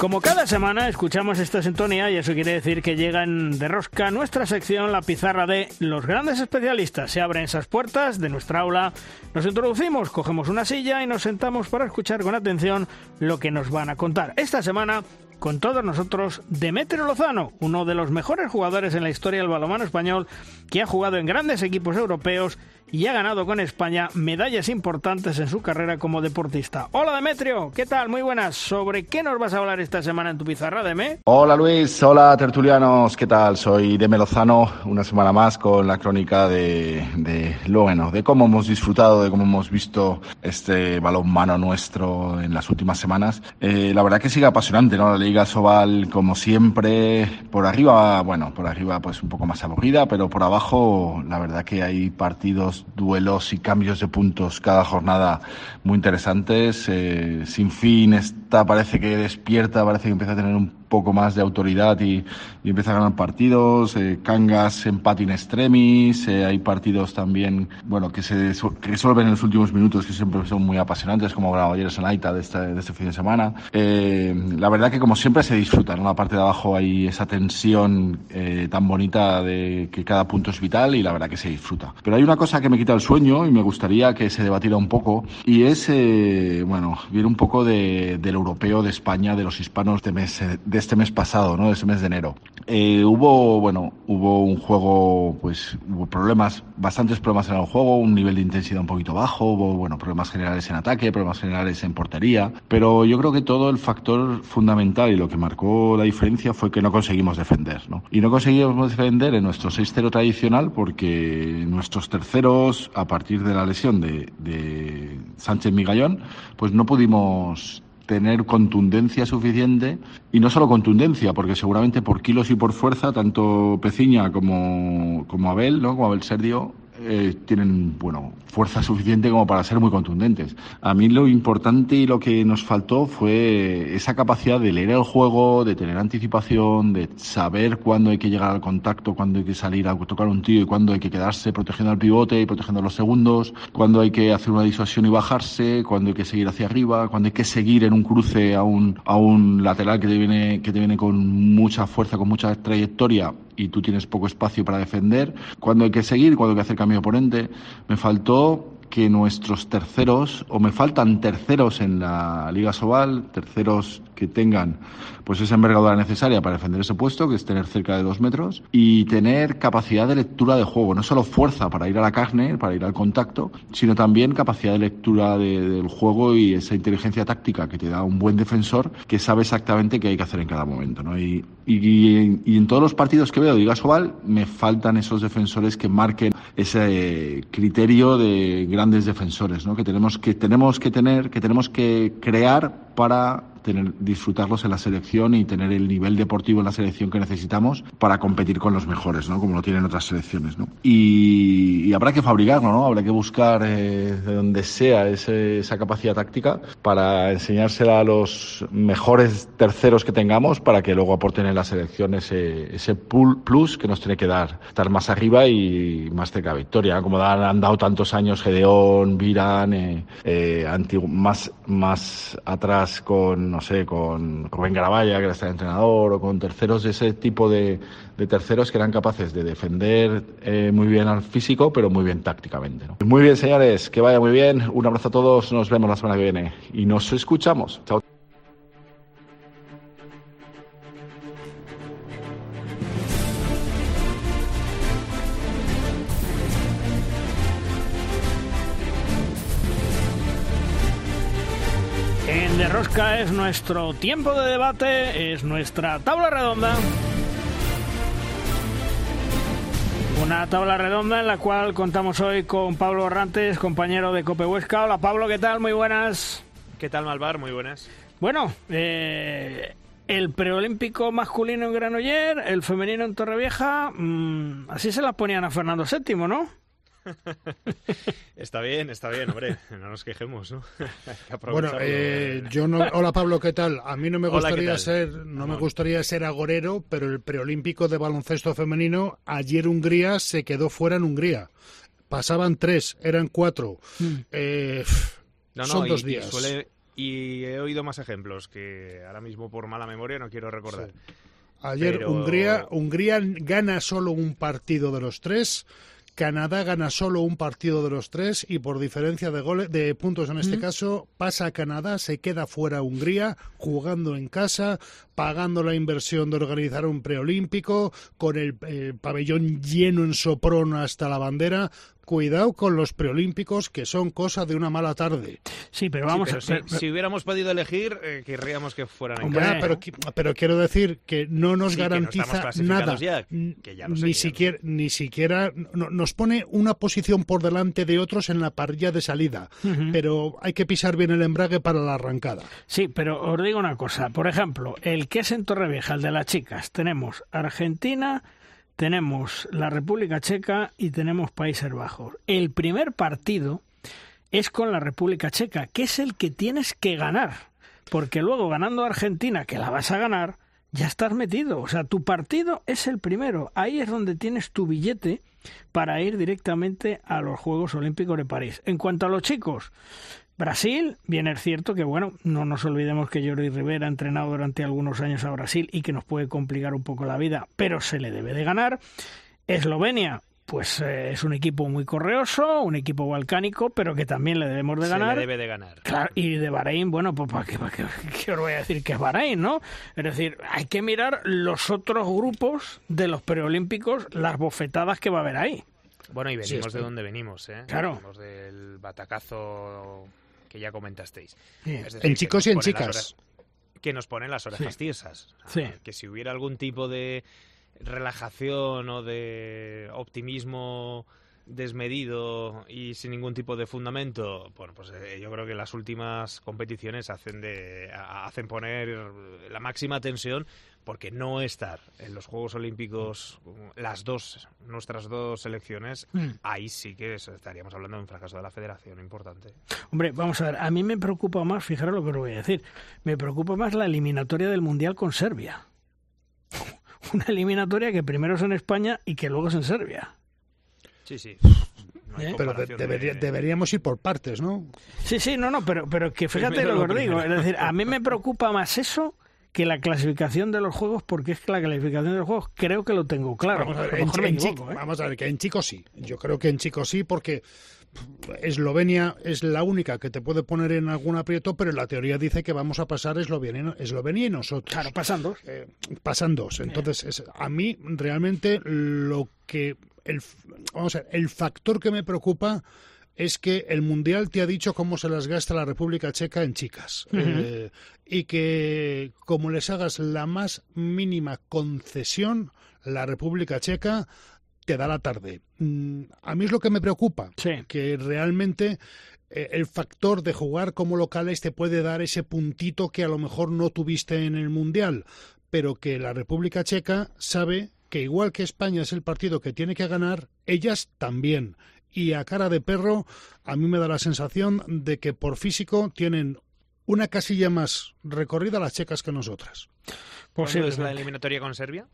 Como cada semana escuchamos esta sintonía y eso quiere decir que llegan de rosca nuestra sección, la pizarra de los grandes especialistas. Se abren esas puertas de nuestra aula, nos introducimos, cogemos una silla y nos sentamos para escuchar con atención lo que nos van a contar. Esta semana con todos nosotros Demetrio Lozano, uno de los mejores jugadores en la historia del balonmano español, que ha jugado en grandes equipos europeos y ha ganado con España medallas importantes en su carrera como deportista. Hola Demetrio, ¿qué tal? Muy buenas. ¿Sobre qué nos vas a hablar esta semana en tu pizarra, Deme? Hola Luis, hola tertulianos, ¿qué tal? Soy Deme Lozano, una semana más con la crónica de, de lo bueno, de cómo hemos disfrutado, de cómo hemos visto este balonmano nuestro en las últimas semanas. Eh, la verdad que sigue apasionante, ¿no? La Liga Sobal, como siempre, por arriba, bueno, por arriba pues un poco más aburrida, pero por abajo la verdad que hay partidos duelos y cambios de puntos cada jornada muy interesantes. Eh, sin fin, parece que despierta, parece que empieza a tener un poco más de autoridad y, empieza a ganar partidos. Eh, Cangas empate in extremis. Eh, hay partidos también, bueno, que se resuelven en los últimos minutos que siempre son muy apasionantes, como Granollers en Aita de este, de este fin de semana. Eh, la verdad que como siempre se disfruta, En la parte de abajo hay esa tensión eh, tan bonita de que cada punto es vital y la verdad que se disfruta. Pero hay una cosa que me quita el sueño y me gustaría que se debatiera un poco y es, eh, bueno, viene un poco de, del europeo de España, de los hispanos de mes, de este mes pasado, ¿no? De este mes de enero. Eh, hubo, bueno, hubo un juego, pues hubo problemas, bastantes problemas en el juego, un nivel de intensidad un poquito bajo, hubo, bueno, problemas generales en ataque, problemas generales en portería, pero yo creo que todo el factor fundamental y lo que marcó la diferencia fue que no conseguimos defender, ¿no? Y no conseguimos defender en nuestro 6-0 tradicional porque nuestros terceros, a partir de la lesión de, de Sánchez Migallón, pues no pudimos tener contundencia suficiente y no solo contundencia, porque seguramente por kilos y por fuerza, tanto Peciña como, como Abel, ¿no? como Abel Serdio, eh, tienen bueno fuerza suficiente como para ser muy contundentes. A mí lo importante y lo que nos faltó fue esa capacidad de leer el juego, de tener anticipación, de saber cuándo hay que llegar al contacto, cuándo hay que salir a tocar un tío y cuándo hay que quedarse protegiendo al pivote y protegiendo los segundos, cuándo hay que hacer una disuasión y bajarse, cuándo hay que seguir hacia arriba, cuándo hay que seguir en un cruce a un, a un lateral que te viene, que te viene con mucha fuerza, con mucha trayectoria y tú tienes poco espacio para defender, cuándo hay que seguir, cuándo hay que hacer cambio oponente. Me faltó que nuestros terceros, o me faltan terceros en la Liga Sobal, terceros que tengan pues esa envergadura necesaria para defender ese puesto, que es tener cerca de dos metros, y tener capacidad de lectura de juego, no solo fuerza para ir a la carne, para ir al contacto, sino también capacidad de lectura del juego y esa inteligencia táctica que te da un buen defensor que sabe exactamente qué hay que hacer en cada momento. ¿no? Y, y, y en todos los partidos que veo de Liga Sobal me faltan esos defensores que marquen ese criterio de grandes defensores, ¿no? que tenemos que tenemos que tener, que tenemos que crear para tener, disfrutarlos en la selección y tener el nivel deportivo en la selección que necesitamos para competir con los mejores, ¿no? Como lo tienen otras selecciones, ¿no? Y, habrá que fabricarlo, ¿no? Habrá que buscar eh, de donde sea ese, esa capacidad táctica para enseñársela a los mejores terceros que tengamos para que luego aporten en la selección ese, ese plus que nos tiene que dar estar más arriba y más cerca de victoria, como han, han dado tantos años Gedeón, Viran, eh, eh, más, más atrás con no sé, con Rubén Garabaya, que era el entrenador, o con terceros de ese tipo de, de terceros que eran capaces de defender eh, muy bien al físico, pero muy bien tácticamente. ¿no? Muy bien, señores, que vaya muy bien. Un abrazo a todos, nos vemos la semana que viene y nos escuchamos. Chao. De Rosca es nuestro tiempo de debate, es nuestra tabla redonda. Una tabla redonda en la cual contamos hoy con Pablo Arrantes, compañero de Cope Huesca. Hola Pablo, ¿qué tal? Muy buenas. ¿Qué tal Malvar? Muy buenas. Bueno, eh, el preolímpico masculino en Granoller, el femenino en Torrevieja, mmm, así se las ponían a Fernando VII, ¿no? está bien, está bien, hombre, no nos quejemos, ¿no? bueno, eh, yo no. Hola Pablo, ¿qué tal? A mí no me gustaría Hola, ser, no me gustaría ser agorero, pero el preolímpico de baloncesto femenino ayer Hungría se quedó fuera en Hungría. Pasaban tres, eran cuatro. Hmm. Eh, no, no, son dos y, días. Y suele, Y he oído más ejemplos que ahora mismo por mala memoria no quiero recordar. Ayer Hungría, Hungría gana solo un partido de los tres. Canadá gana solo un partido de los tres y por diferencia de goles, de puntos en este caso, pasa a Canadá, se queda fuera Hungría, jugando en casa, pagando la inversión de organizar un preolímpico, con el eh, pabellón lleno en soprón hasta la bandera cuidado con los preolímpicos que son cosa de una mala tarde. Sí, pero vamos a si, si, hubiéramos podido elegir, eh, querríamos que fueran en pero, pero, quiero decir que no nos garantiza nada. ni, siquiera, ni siquiera nos pone una posición por delante de otros en la parrilla de salida, pero hay que pisar bien el embrague para la arrancada. Sí, pero os digo una cosa. Por ejemplo, el que es en Torrevieja, el de las chicas, tenemos Argentina tenemos la República Checa y tenemos Países Bajos. El primer partido es con la República Checa, que es el que tienes que ganar, porque luego ganando a Argentina, que la vas a ganar, ya estás metido. O sea, tu partido es el primero. Ahí es donde tienes tu billete para ir directamente a los Juegos Olímpicos de París. En cuanto a los chicos, Brasil, bien es cierto que, bueno, no nos olvidemos que Jordi Rivera ha entrenado durante algunos años a Brasil y que nos puede complicar un poco la vida, pero se le debe de ganar. Eslovenia, pues eh, es un equipo muy correoso, un equipo balcánico, pero que también le debemos de ganar. Se le debe de ganar. Claro, y de Bahrein, bueno, pues ¿para qué, qué, os voy a decir que es Bahrein, no? Es decir, hay que mirar los otros grupos de los preolímpicos, las bofetadas que va a haber ahí. Bueno, y venimos de donde venimos, ¿eh? Claro. Venimos del batacazo que ya comentasteis. en chicos y en chicas. que nos ponen las orejas tiesas. Que si hubiera algún tipo de relajación o de optimismo desmedido y sin ningún tipo de fundamento, bueno, pues eh, yo creo que las últimas competiciones hacen de hacen poner la máxima tensión porque no estar en los Juegos Olímpicos las dos nuestras dos selecciones mm. ahí sí que estaríamos hablando de un fracaso de la Federación importante. Hombre, vamos a ver, a mí me preocupa más, fijaros lo que os voy a decir, me preocupa más la eliminatoria del Mundial con Serbia. Una eliminatoria que primero es en España y que luego es en Serbia. Sí, sí. ¿Eh? pero deberíamos ir por partes, ¿no? Sí, sí, no, no, pero, pero que fíjate lo que os digo. Es decir, a mí me preocupa más eso que la clasificación de los juegos, porque es que la clasificación de los juegos creo que lo tengo claro. Vamos a ver, ¿eh? vamos a ver que en chicos sí. Yo creo que en chicos sí, porque Eslovenia es la única que te puede poner en algún aprieto, pero la teoría dice que vamos a pasar Eslovenia, Eslovenia y nosotros. Claro, pasan dos. Eh, pasan dos. Entonces, a mí realmente lo que... El, vamos a ver, el factor que me preocupa es que el Mundial te ha dicho cómo se las gasta la República Checa en chicas. Eh, y que como les hagas la más mínima concesión, la República Checa te da la tarde. Mm, a mí es lo que me preocupa, que realmente eh, el factor de jugar como locales te puede dar ese puntito que a lo mejor no tuviste en el Mundial, pero que la República Checa sabe que igual que España es el partido que tiene que ganar, ellas también y a cara de perro a mí me da la sensación de que por físico tienen una casilla más recorrida las checas que nosotras. ¿Cuándo es la eliminatoria con Serbia?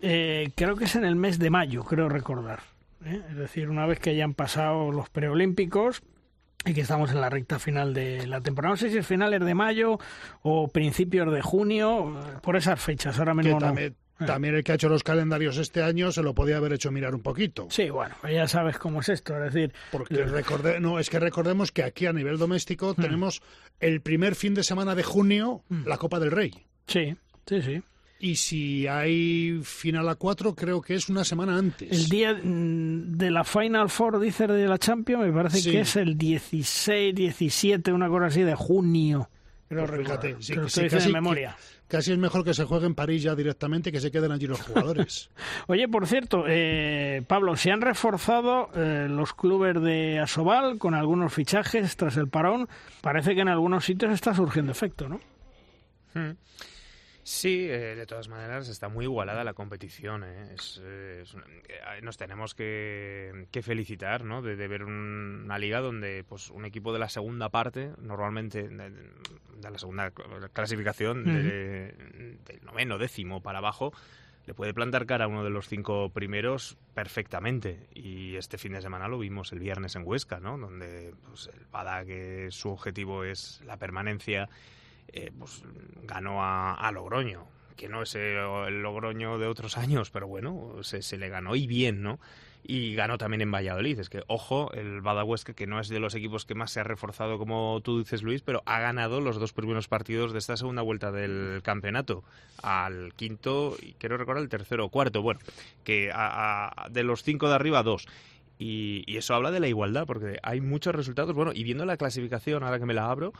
Eh, creo que es en el mes de mayo, creo recordar. ¿eh? Es decir, una vez que hayan pasado los preolímpicos y que estamos en la recta final de la temporada. No sé si es finales de mayo o principios de junio, por esas fechas. Ahora mismo no. Eh. También el que ha hecho los calendarios este año se lo podía haber hecho mirar un poquito. Sí, bueno, ya sabes cómo es esto, es decir... Porque recordé, no, es que recordemos que aquí a nivel doméstico mm. tenemos el primer fin de semana de junio mm. la Copa del Rey. Sí, sí, sí. Y si hay final a cuatro, creo que es una semana antes. El día de la Final Four, dice de la Champions, me parece que es el 16, 17, una cosa así de junio. Pero pues fíjate, casi, memoria. Casi es mejor que se juegue en París ya directamente que se queden allí los jugadores. Oye, por cierto, eh, Pablo, se han reforzado eh, los clubes de Asobal con algunos fichajes tras el parón. Parece que en algunos sitios está surgiendo efecto, ¿no? Hmm. Sí, eh, de todas maneras está muy igualada la competición. ¿eh? Eh, nos tenemos que, felicitar ¿no? de, ver una liga donde pues un equipo de la segunda parte, normalmente de, la segunda clasificación, del noveno, décimo para abajo, le puede plantar cara a uno de los cinco primeros perfectamente. Y este fin de semana lo vimos el viernes en Huesca, ¿no? Donde pues, el Bada, que su objetivo es la permanencia, eh, pues ganó a, Logroño que no es el, Logroño de otros años, pero bueno, se, se le ganó y bien, ¿no? y ganó también en Valladolid. Es que, ojo, el Badahuesca, que no es de los equipos que más se ha reforzado, como tú dices, Luis, pero ha ganado los dos primeros partidos de esta segunda vuelta del campeonato. Al quinto, y quiero recordar el tercero o cuarto. Bueno, que de los cinco de arriba, dos. Y, eso habla de la igualdad, porque hay muchos resultados. Bueno, y viendo la clasificación, ahora que me la abro,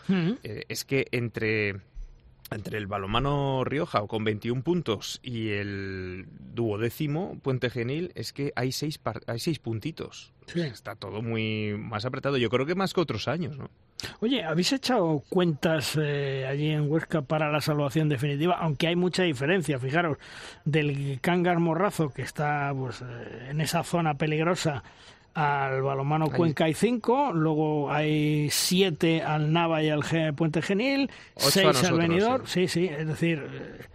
eh, es que entre entre el balomano Rioja con 21 puntos y el duodécimo Puente Genil es que hay seis, hay seis puntitos. Está todo muy más apretado. Yo creo que más que otros años, ¿no? Oye, ¿habéis echado cuentas eh, allí en Huesca para la salvación definitiva? Aunque hay mucha diferencia, fijaros, del Cangas Morrazo, que está pues, eh, en esa zona peligrosa, al balomano Cuenca hay cinco, luego hay siete al Nava y al Puente Genil, seis al Venidor, sí. sí, es decir,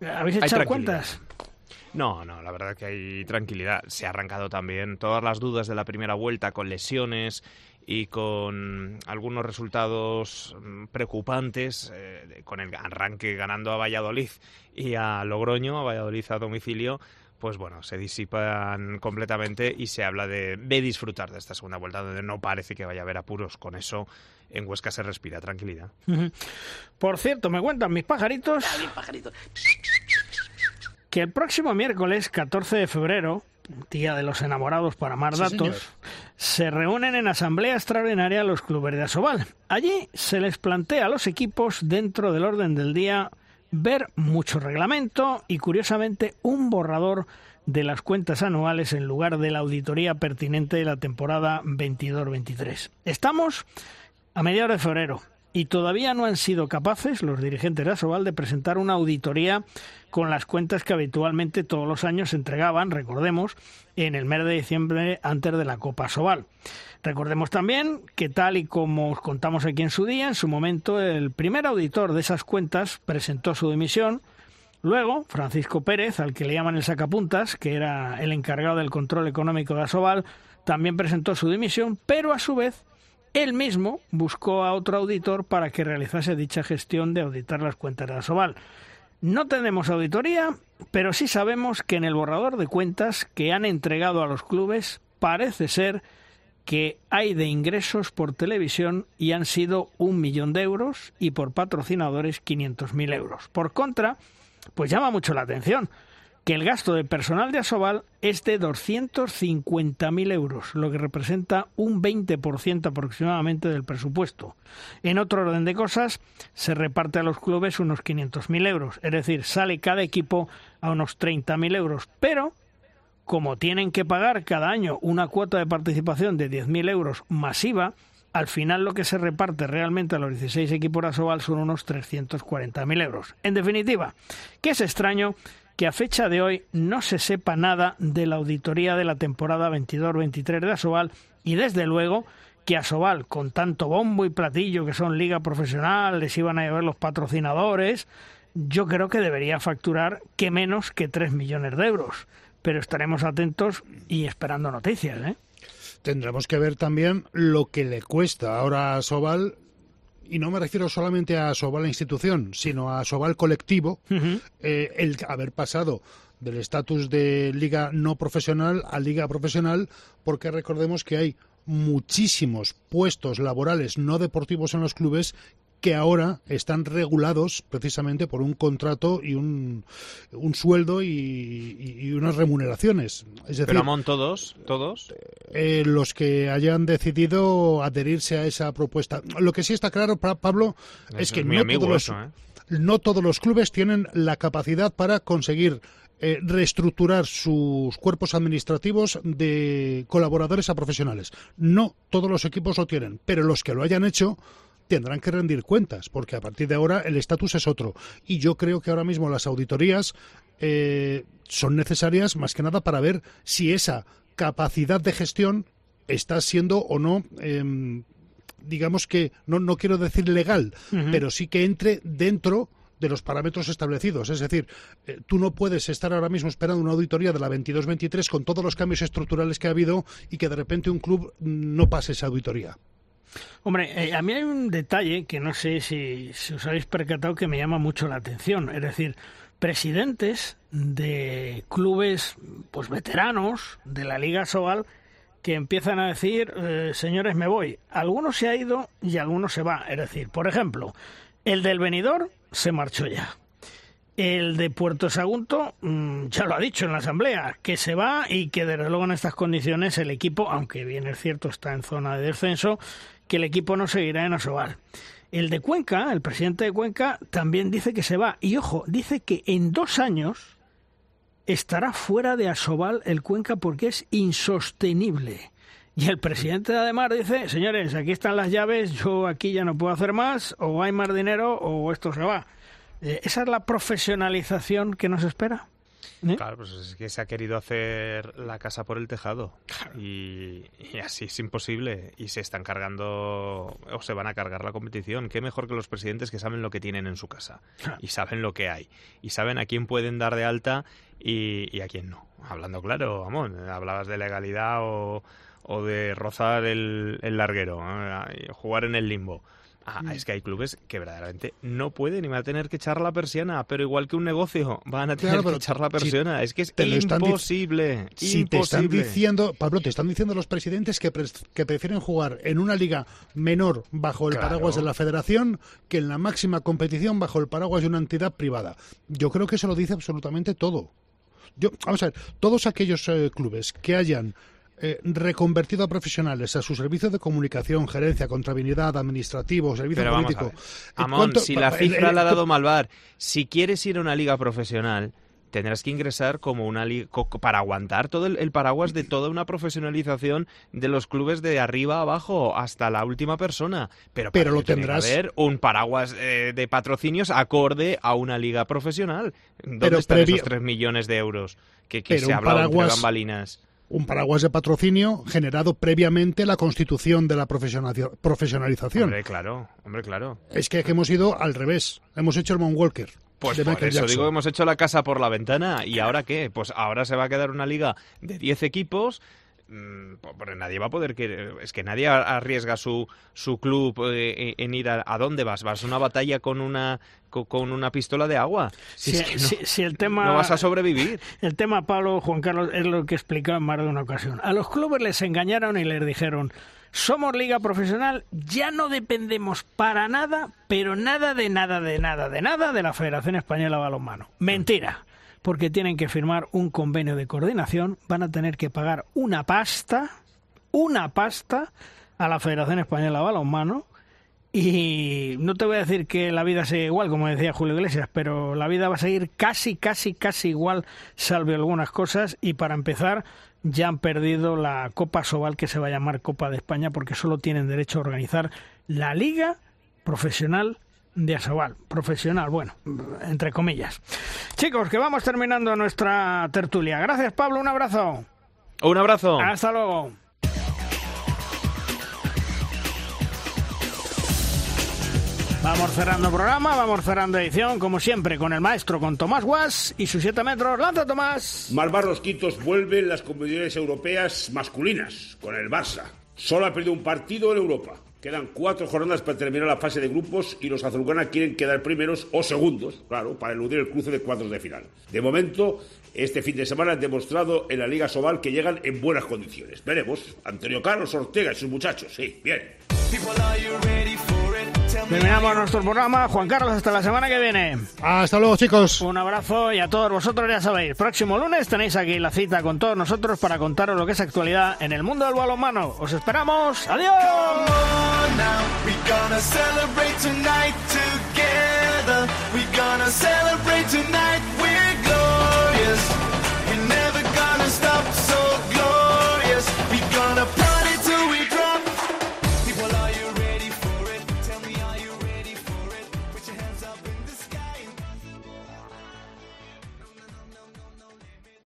eh, ¿habéis echado cuentas? No, no, la verdad que hay tranquilidad. Se ha arrancado también todas las dudas de la primera vuelta con lesiones y con algunos resultados mm, preocupantes, eh, con el arranque ganando a Valladolid y a Logroño, a Valladolid a domicilio, pues bueno, se disipan completamente y se habla de, disfrutar de esta segunda vuelta, donde no parece que vaya a haber apuros. Con eso en Huesca se respira tranquilidad. Por cierto, me cuentan mis pajaritos que el próximo miércoles 14 de febrero, Día de los Enamorados para más datos, se reúnen en asamblea extraordinaria los clubes de Asobal. Allí se les plantea a los equipos dentro del orden del día ver mucho reglamento y, curiosamente, un borrador de las cuentas anuales en lugar de la auditoría pertinente de la temporada 22-23. Estamos a mediados de febrero y todavía no han sido capaces los dirigentes de Asobal de presentar una auditoría con las cuentas que habitualmente todos los años se entregaban, recordemos, en el mes de diciembre antes de la Copa Asobal. Recordemos también que tal y como os contamos aquí en su día, en su momento el primer auditor de esas cuentas presentó su dimisión, Luego, Francisco Pérez, al que le llaman el sacapuntas, que era el encargado del control económico de Asobal, también presentó su dimisión, pero a su vez él mismo buscó a otro auditor para que realizase dicha gestión de auditar las cuentas de Asobal. No tenemos auditoría, pero sí sabemos que en el borrador de cuentas que han entregado a los clubes parece ser que hay de ingresos por televisión y han sido un millón de euros y por patrocinadores 500.000 euros. Por contra, pues llama mucho la atención que el gasto de personal de Asobal es de 250.000 euros, lo que representa un 20% aproximadamente del presupuesto. En otro orden de cosas, se reparte a los clubes unos 500.000 euros, es decir, sale cada equipo a unos 30.000 euros, pero como tienen que pagar cada año una cuota de participación de 10.000 euros masiva, al final lo que se reparte realmente a los 16 equipos de Asobal son unos 340.000 euros. En definitiva, que es extraño que a fecha de hoy no se sepa nada de la auditoría de la temporada 22-23 de Asobal y desde luego que Asobal, con tanto bombo y platillo que son liga profesional, les iban a llevar los patrocinadores, yo creo que debería facturar que menos que 3 millones de euros pero estaremos atentos y esperando noticias. ¿eh? Tendremos que ver también lo que le cuesta ahora a Sobal y no me refiero solamente a Sobal la institución, sino a Sobal colectivo, eh, el haber pasado del estatus de liga no profesional a liga profesional, porque recordemos que hay muchísimos puestos laborales no deportivos en los clubes que ahora están regulados precisamente por un contrato y un, un sueldo y, unas remuneraciones. Es decir, Pero todos, todos. Eh, los que hayan decidido adherirse a esa propuesta. Lo que sí está claro, Pablo, es, que no, todos los, ¿eh? no todos los clubes tienen la capacidad para conseguir eh, reestructurar sus cuerpos administrativos de colaboradores a profesionales. No todos los equipos lo tienen, pero los que lo hayan hecho tendrán que rendir cuentas, porque a partir de ahora el estatus es otro. Y yo creo que ahora mismo las auditorías eh, son necesarias más que nada para ver si esa capacidad de gestión está siendo o no em, digamos que no, no quiero decir legal, pero sí que entre dentro de los parámetros establecidos. Es decir, eh, tú no puedes estar ahora mismo esperando una auditoría de la 22-23 con todos los cambios estructurales que ha habido y que de repente un club no pase esa auditoría. Hombre, eh, a mí hay un detalle que no sé si, os habéis percatado que me llama mucho la atención. Es decir, presidentes de clubes pues veteranos de la Liga Sobal que empiezan a decir, eh, señores, me voy. Algunos se ha ido y algunos se va. Es decir, por ejemplo, el del venidor se marchó ya. El de Puerto Sagunto mm, ya lo ha dicho en la asamblea, que se va y que desde luego en estas condiciones el equipo, aunque bien es cierto está en zona de descenso, que el equipo no seguirá en Asobal. El de Cuenca, el presidente de Cuenca, también dice que se va. Y ojo, dice que en dos años estará fuera de Asobal el Cuenca porque es insostenible. Y el presidente de Ademar dice, señores, aquí están las llaves, yo aquí ya no puedo hacer más, o hay más dinero o esto se va. Eh, ¿Esa es la profesionalización que nos espera? ¿Eh? Claro, pues es que se ha querido hacer la casa por el tejado y, así es imposible y se están cargando o se van a cargar la competición. Qué mejor que los presidentes que saben lo que tienen en su casa y saben lo que hay y saben a quién pueden dar de alta y, a quién no. Hablando claro, vamos, hablabas de legalidad o, de rozar el, larguero, jugar en el limbo. Ah, mm. es que hay clubes que verdaderamente no pueden y van a tener que echar la persiana, pero igual que un negocio, van a tener que echar la persiana. es que es imposible. Si te están diciendo, Pablo, te están diciendo los presidentes que, que prefieren jugar en una liga menor bajo el paraguas de la federación que en la máxima competición bajo el paraguas de una entidad privada. Yo creo que eso lo dice absolutamente todo. Yo, vamos a ver, todos aquellos eh, clubes que hayan eh, reconvertido a profesionales a su servicio de comunicación, gerencia, contabilidad, administrativo, servicio político. Amón, si la cifra la ha dado Malvar, si quieres ir a una liga profesional, tendrás que ingresar como una liga para aguantar todo el, paraguas de toda una profesionalización de los clubes de arriba a abajo hasta la última persona. Pero, pero lo tendrás. Que haber un paraguas eh, de patrocinios acorde a una liga profesional. ¿Dónde están esos 3 millones de euros que, se habla entre bambalinas? Un paraguas de patrocinio generado previamente la constitución de la profesionalización. Hombre, claro, hombre, claro. Es que hemos ido al revés, hemos hecho el Walker. Pues por eso digo, hemos hecho la casa por la ventana. ¿Y ahora qué? Pues ahora se va a quedar una liga de 10 equipos porque nadie va a poder que es que nadie arriesga su su club eh, en ir a, a, dónde vas vas a una batalla con una con una pistola de agua si, si, el tema no vas a sobrevivir. el tema Pablo Juan Carlos es lo que explicaba en más de una ocasión. A los clubes les engañaron y les dijeron somos liga profesional ya no dependemos para nada pero nada de nada de nada de nada de la Federación Española de Balonmano mentira porque tienen que firmar un convenio de coordinación, van a tener que pagar una pasta, una pasta a la Federación Española de Balonmano. Y no te voy a decir que la vida sea igual, como decía Julio Iglesias, pero la vida va a seguir casi, casi, casi igual, salvo algunas cosas. Y para empezar, ya han perdido la Copa Sobal, que se va a llamar Copa de España, porque solo tienen derecho a organizar la Liga Profesional de Asobal, profesional, bueno, entre comillas. Chicos, que vamos terminando nuestra tertulia. Gracias, Pablo, un abrazo. Un abrazo. Hasta luego. Vamos cerrando programa, vamos cerrando edición, como siempre, con el maestro, con Tomás Guas y sus 7 metros. ¡Lanza, Tomás! Malvar Quitos vuelven las competiciones europeas masculinas con el Barça. Solo ha perdido un partido en Europa. Quedan cuatro jornadas para terminar la fase de grupos y los azulgrana quieren quedar primeros o segundos, claro, para eludir el cruce de cuartos de final. De momento, este fin de semana han demostrado en la Liga Sobal que llegan en buenas condiciones. Veremos. Antonio Carlos Ortega y sus muchachos, sí, bien. Terminamos nuestro programa. Juan Carlos, hasta la semana que viene. Hasta luego, chicos. Un abrazo y a todos vosotros ya sabéis, próximo lunes tenéis aquí la cita con todos nosotros para contaros lo que es actualidad en el mundo del balonmano. Os esperamos. Adiós.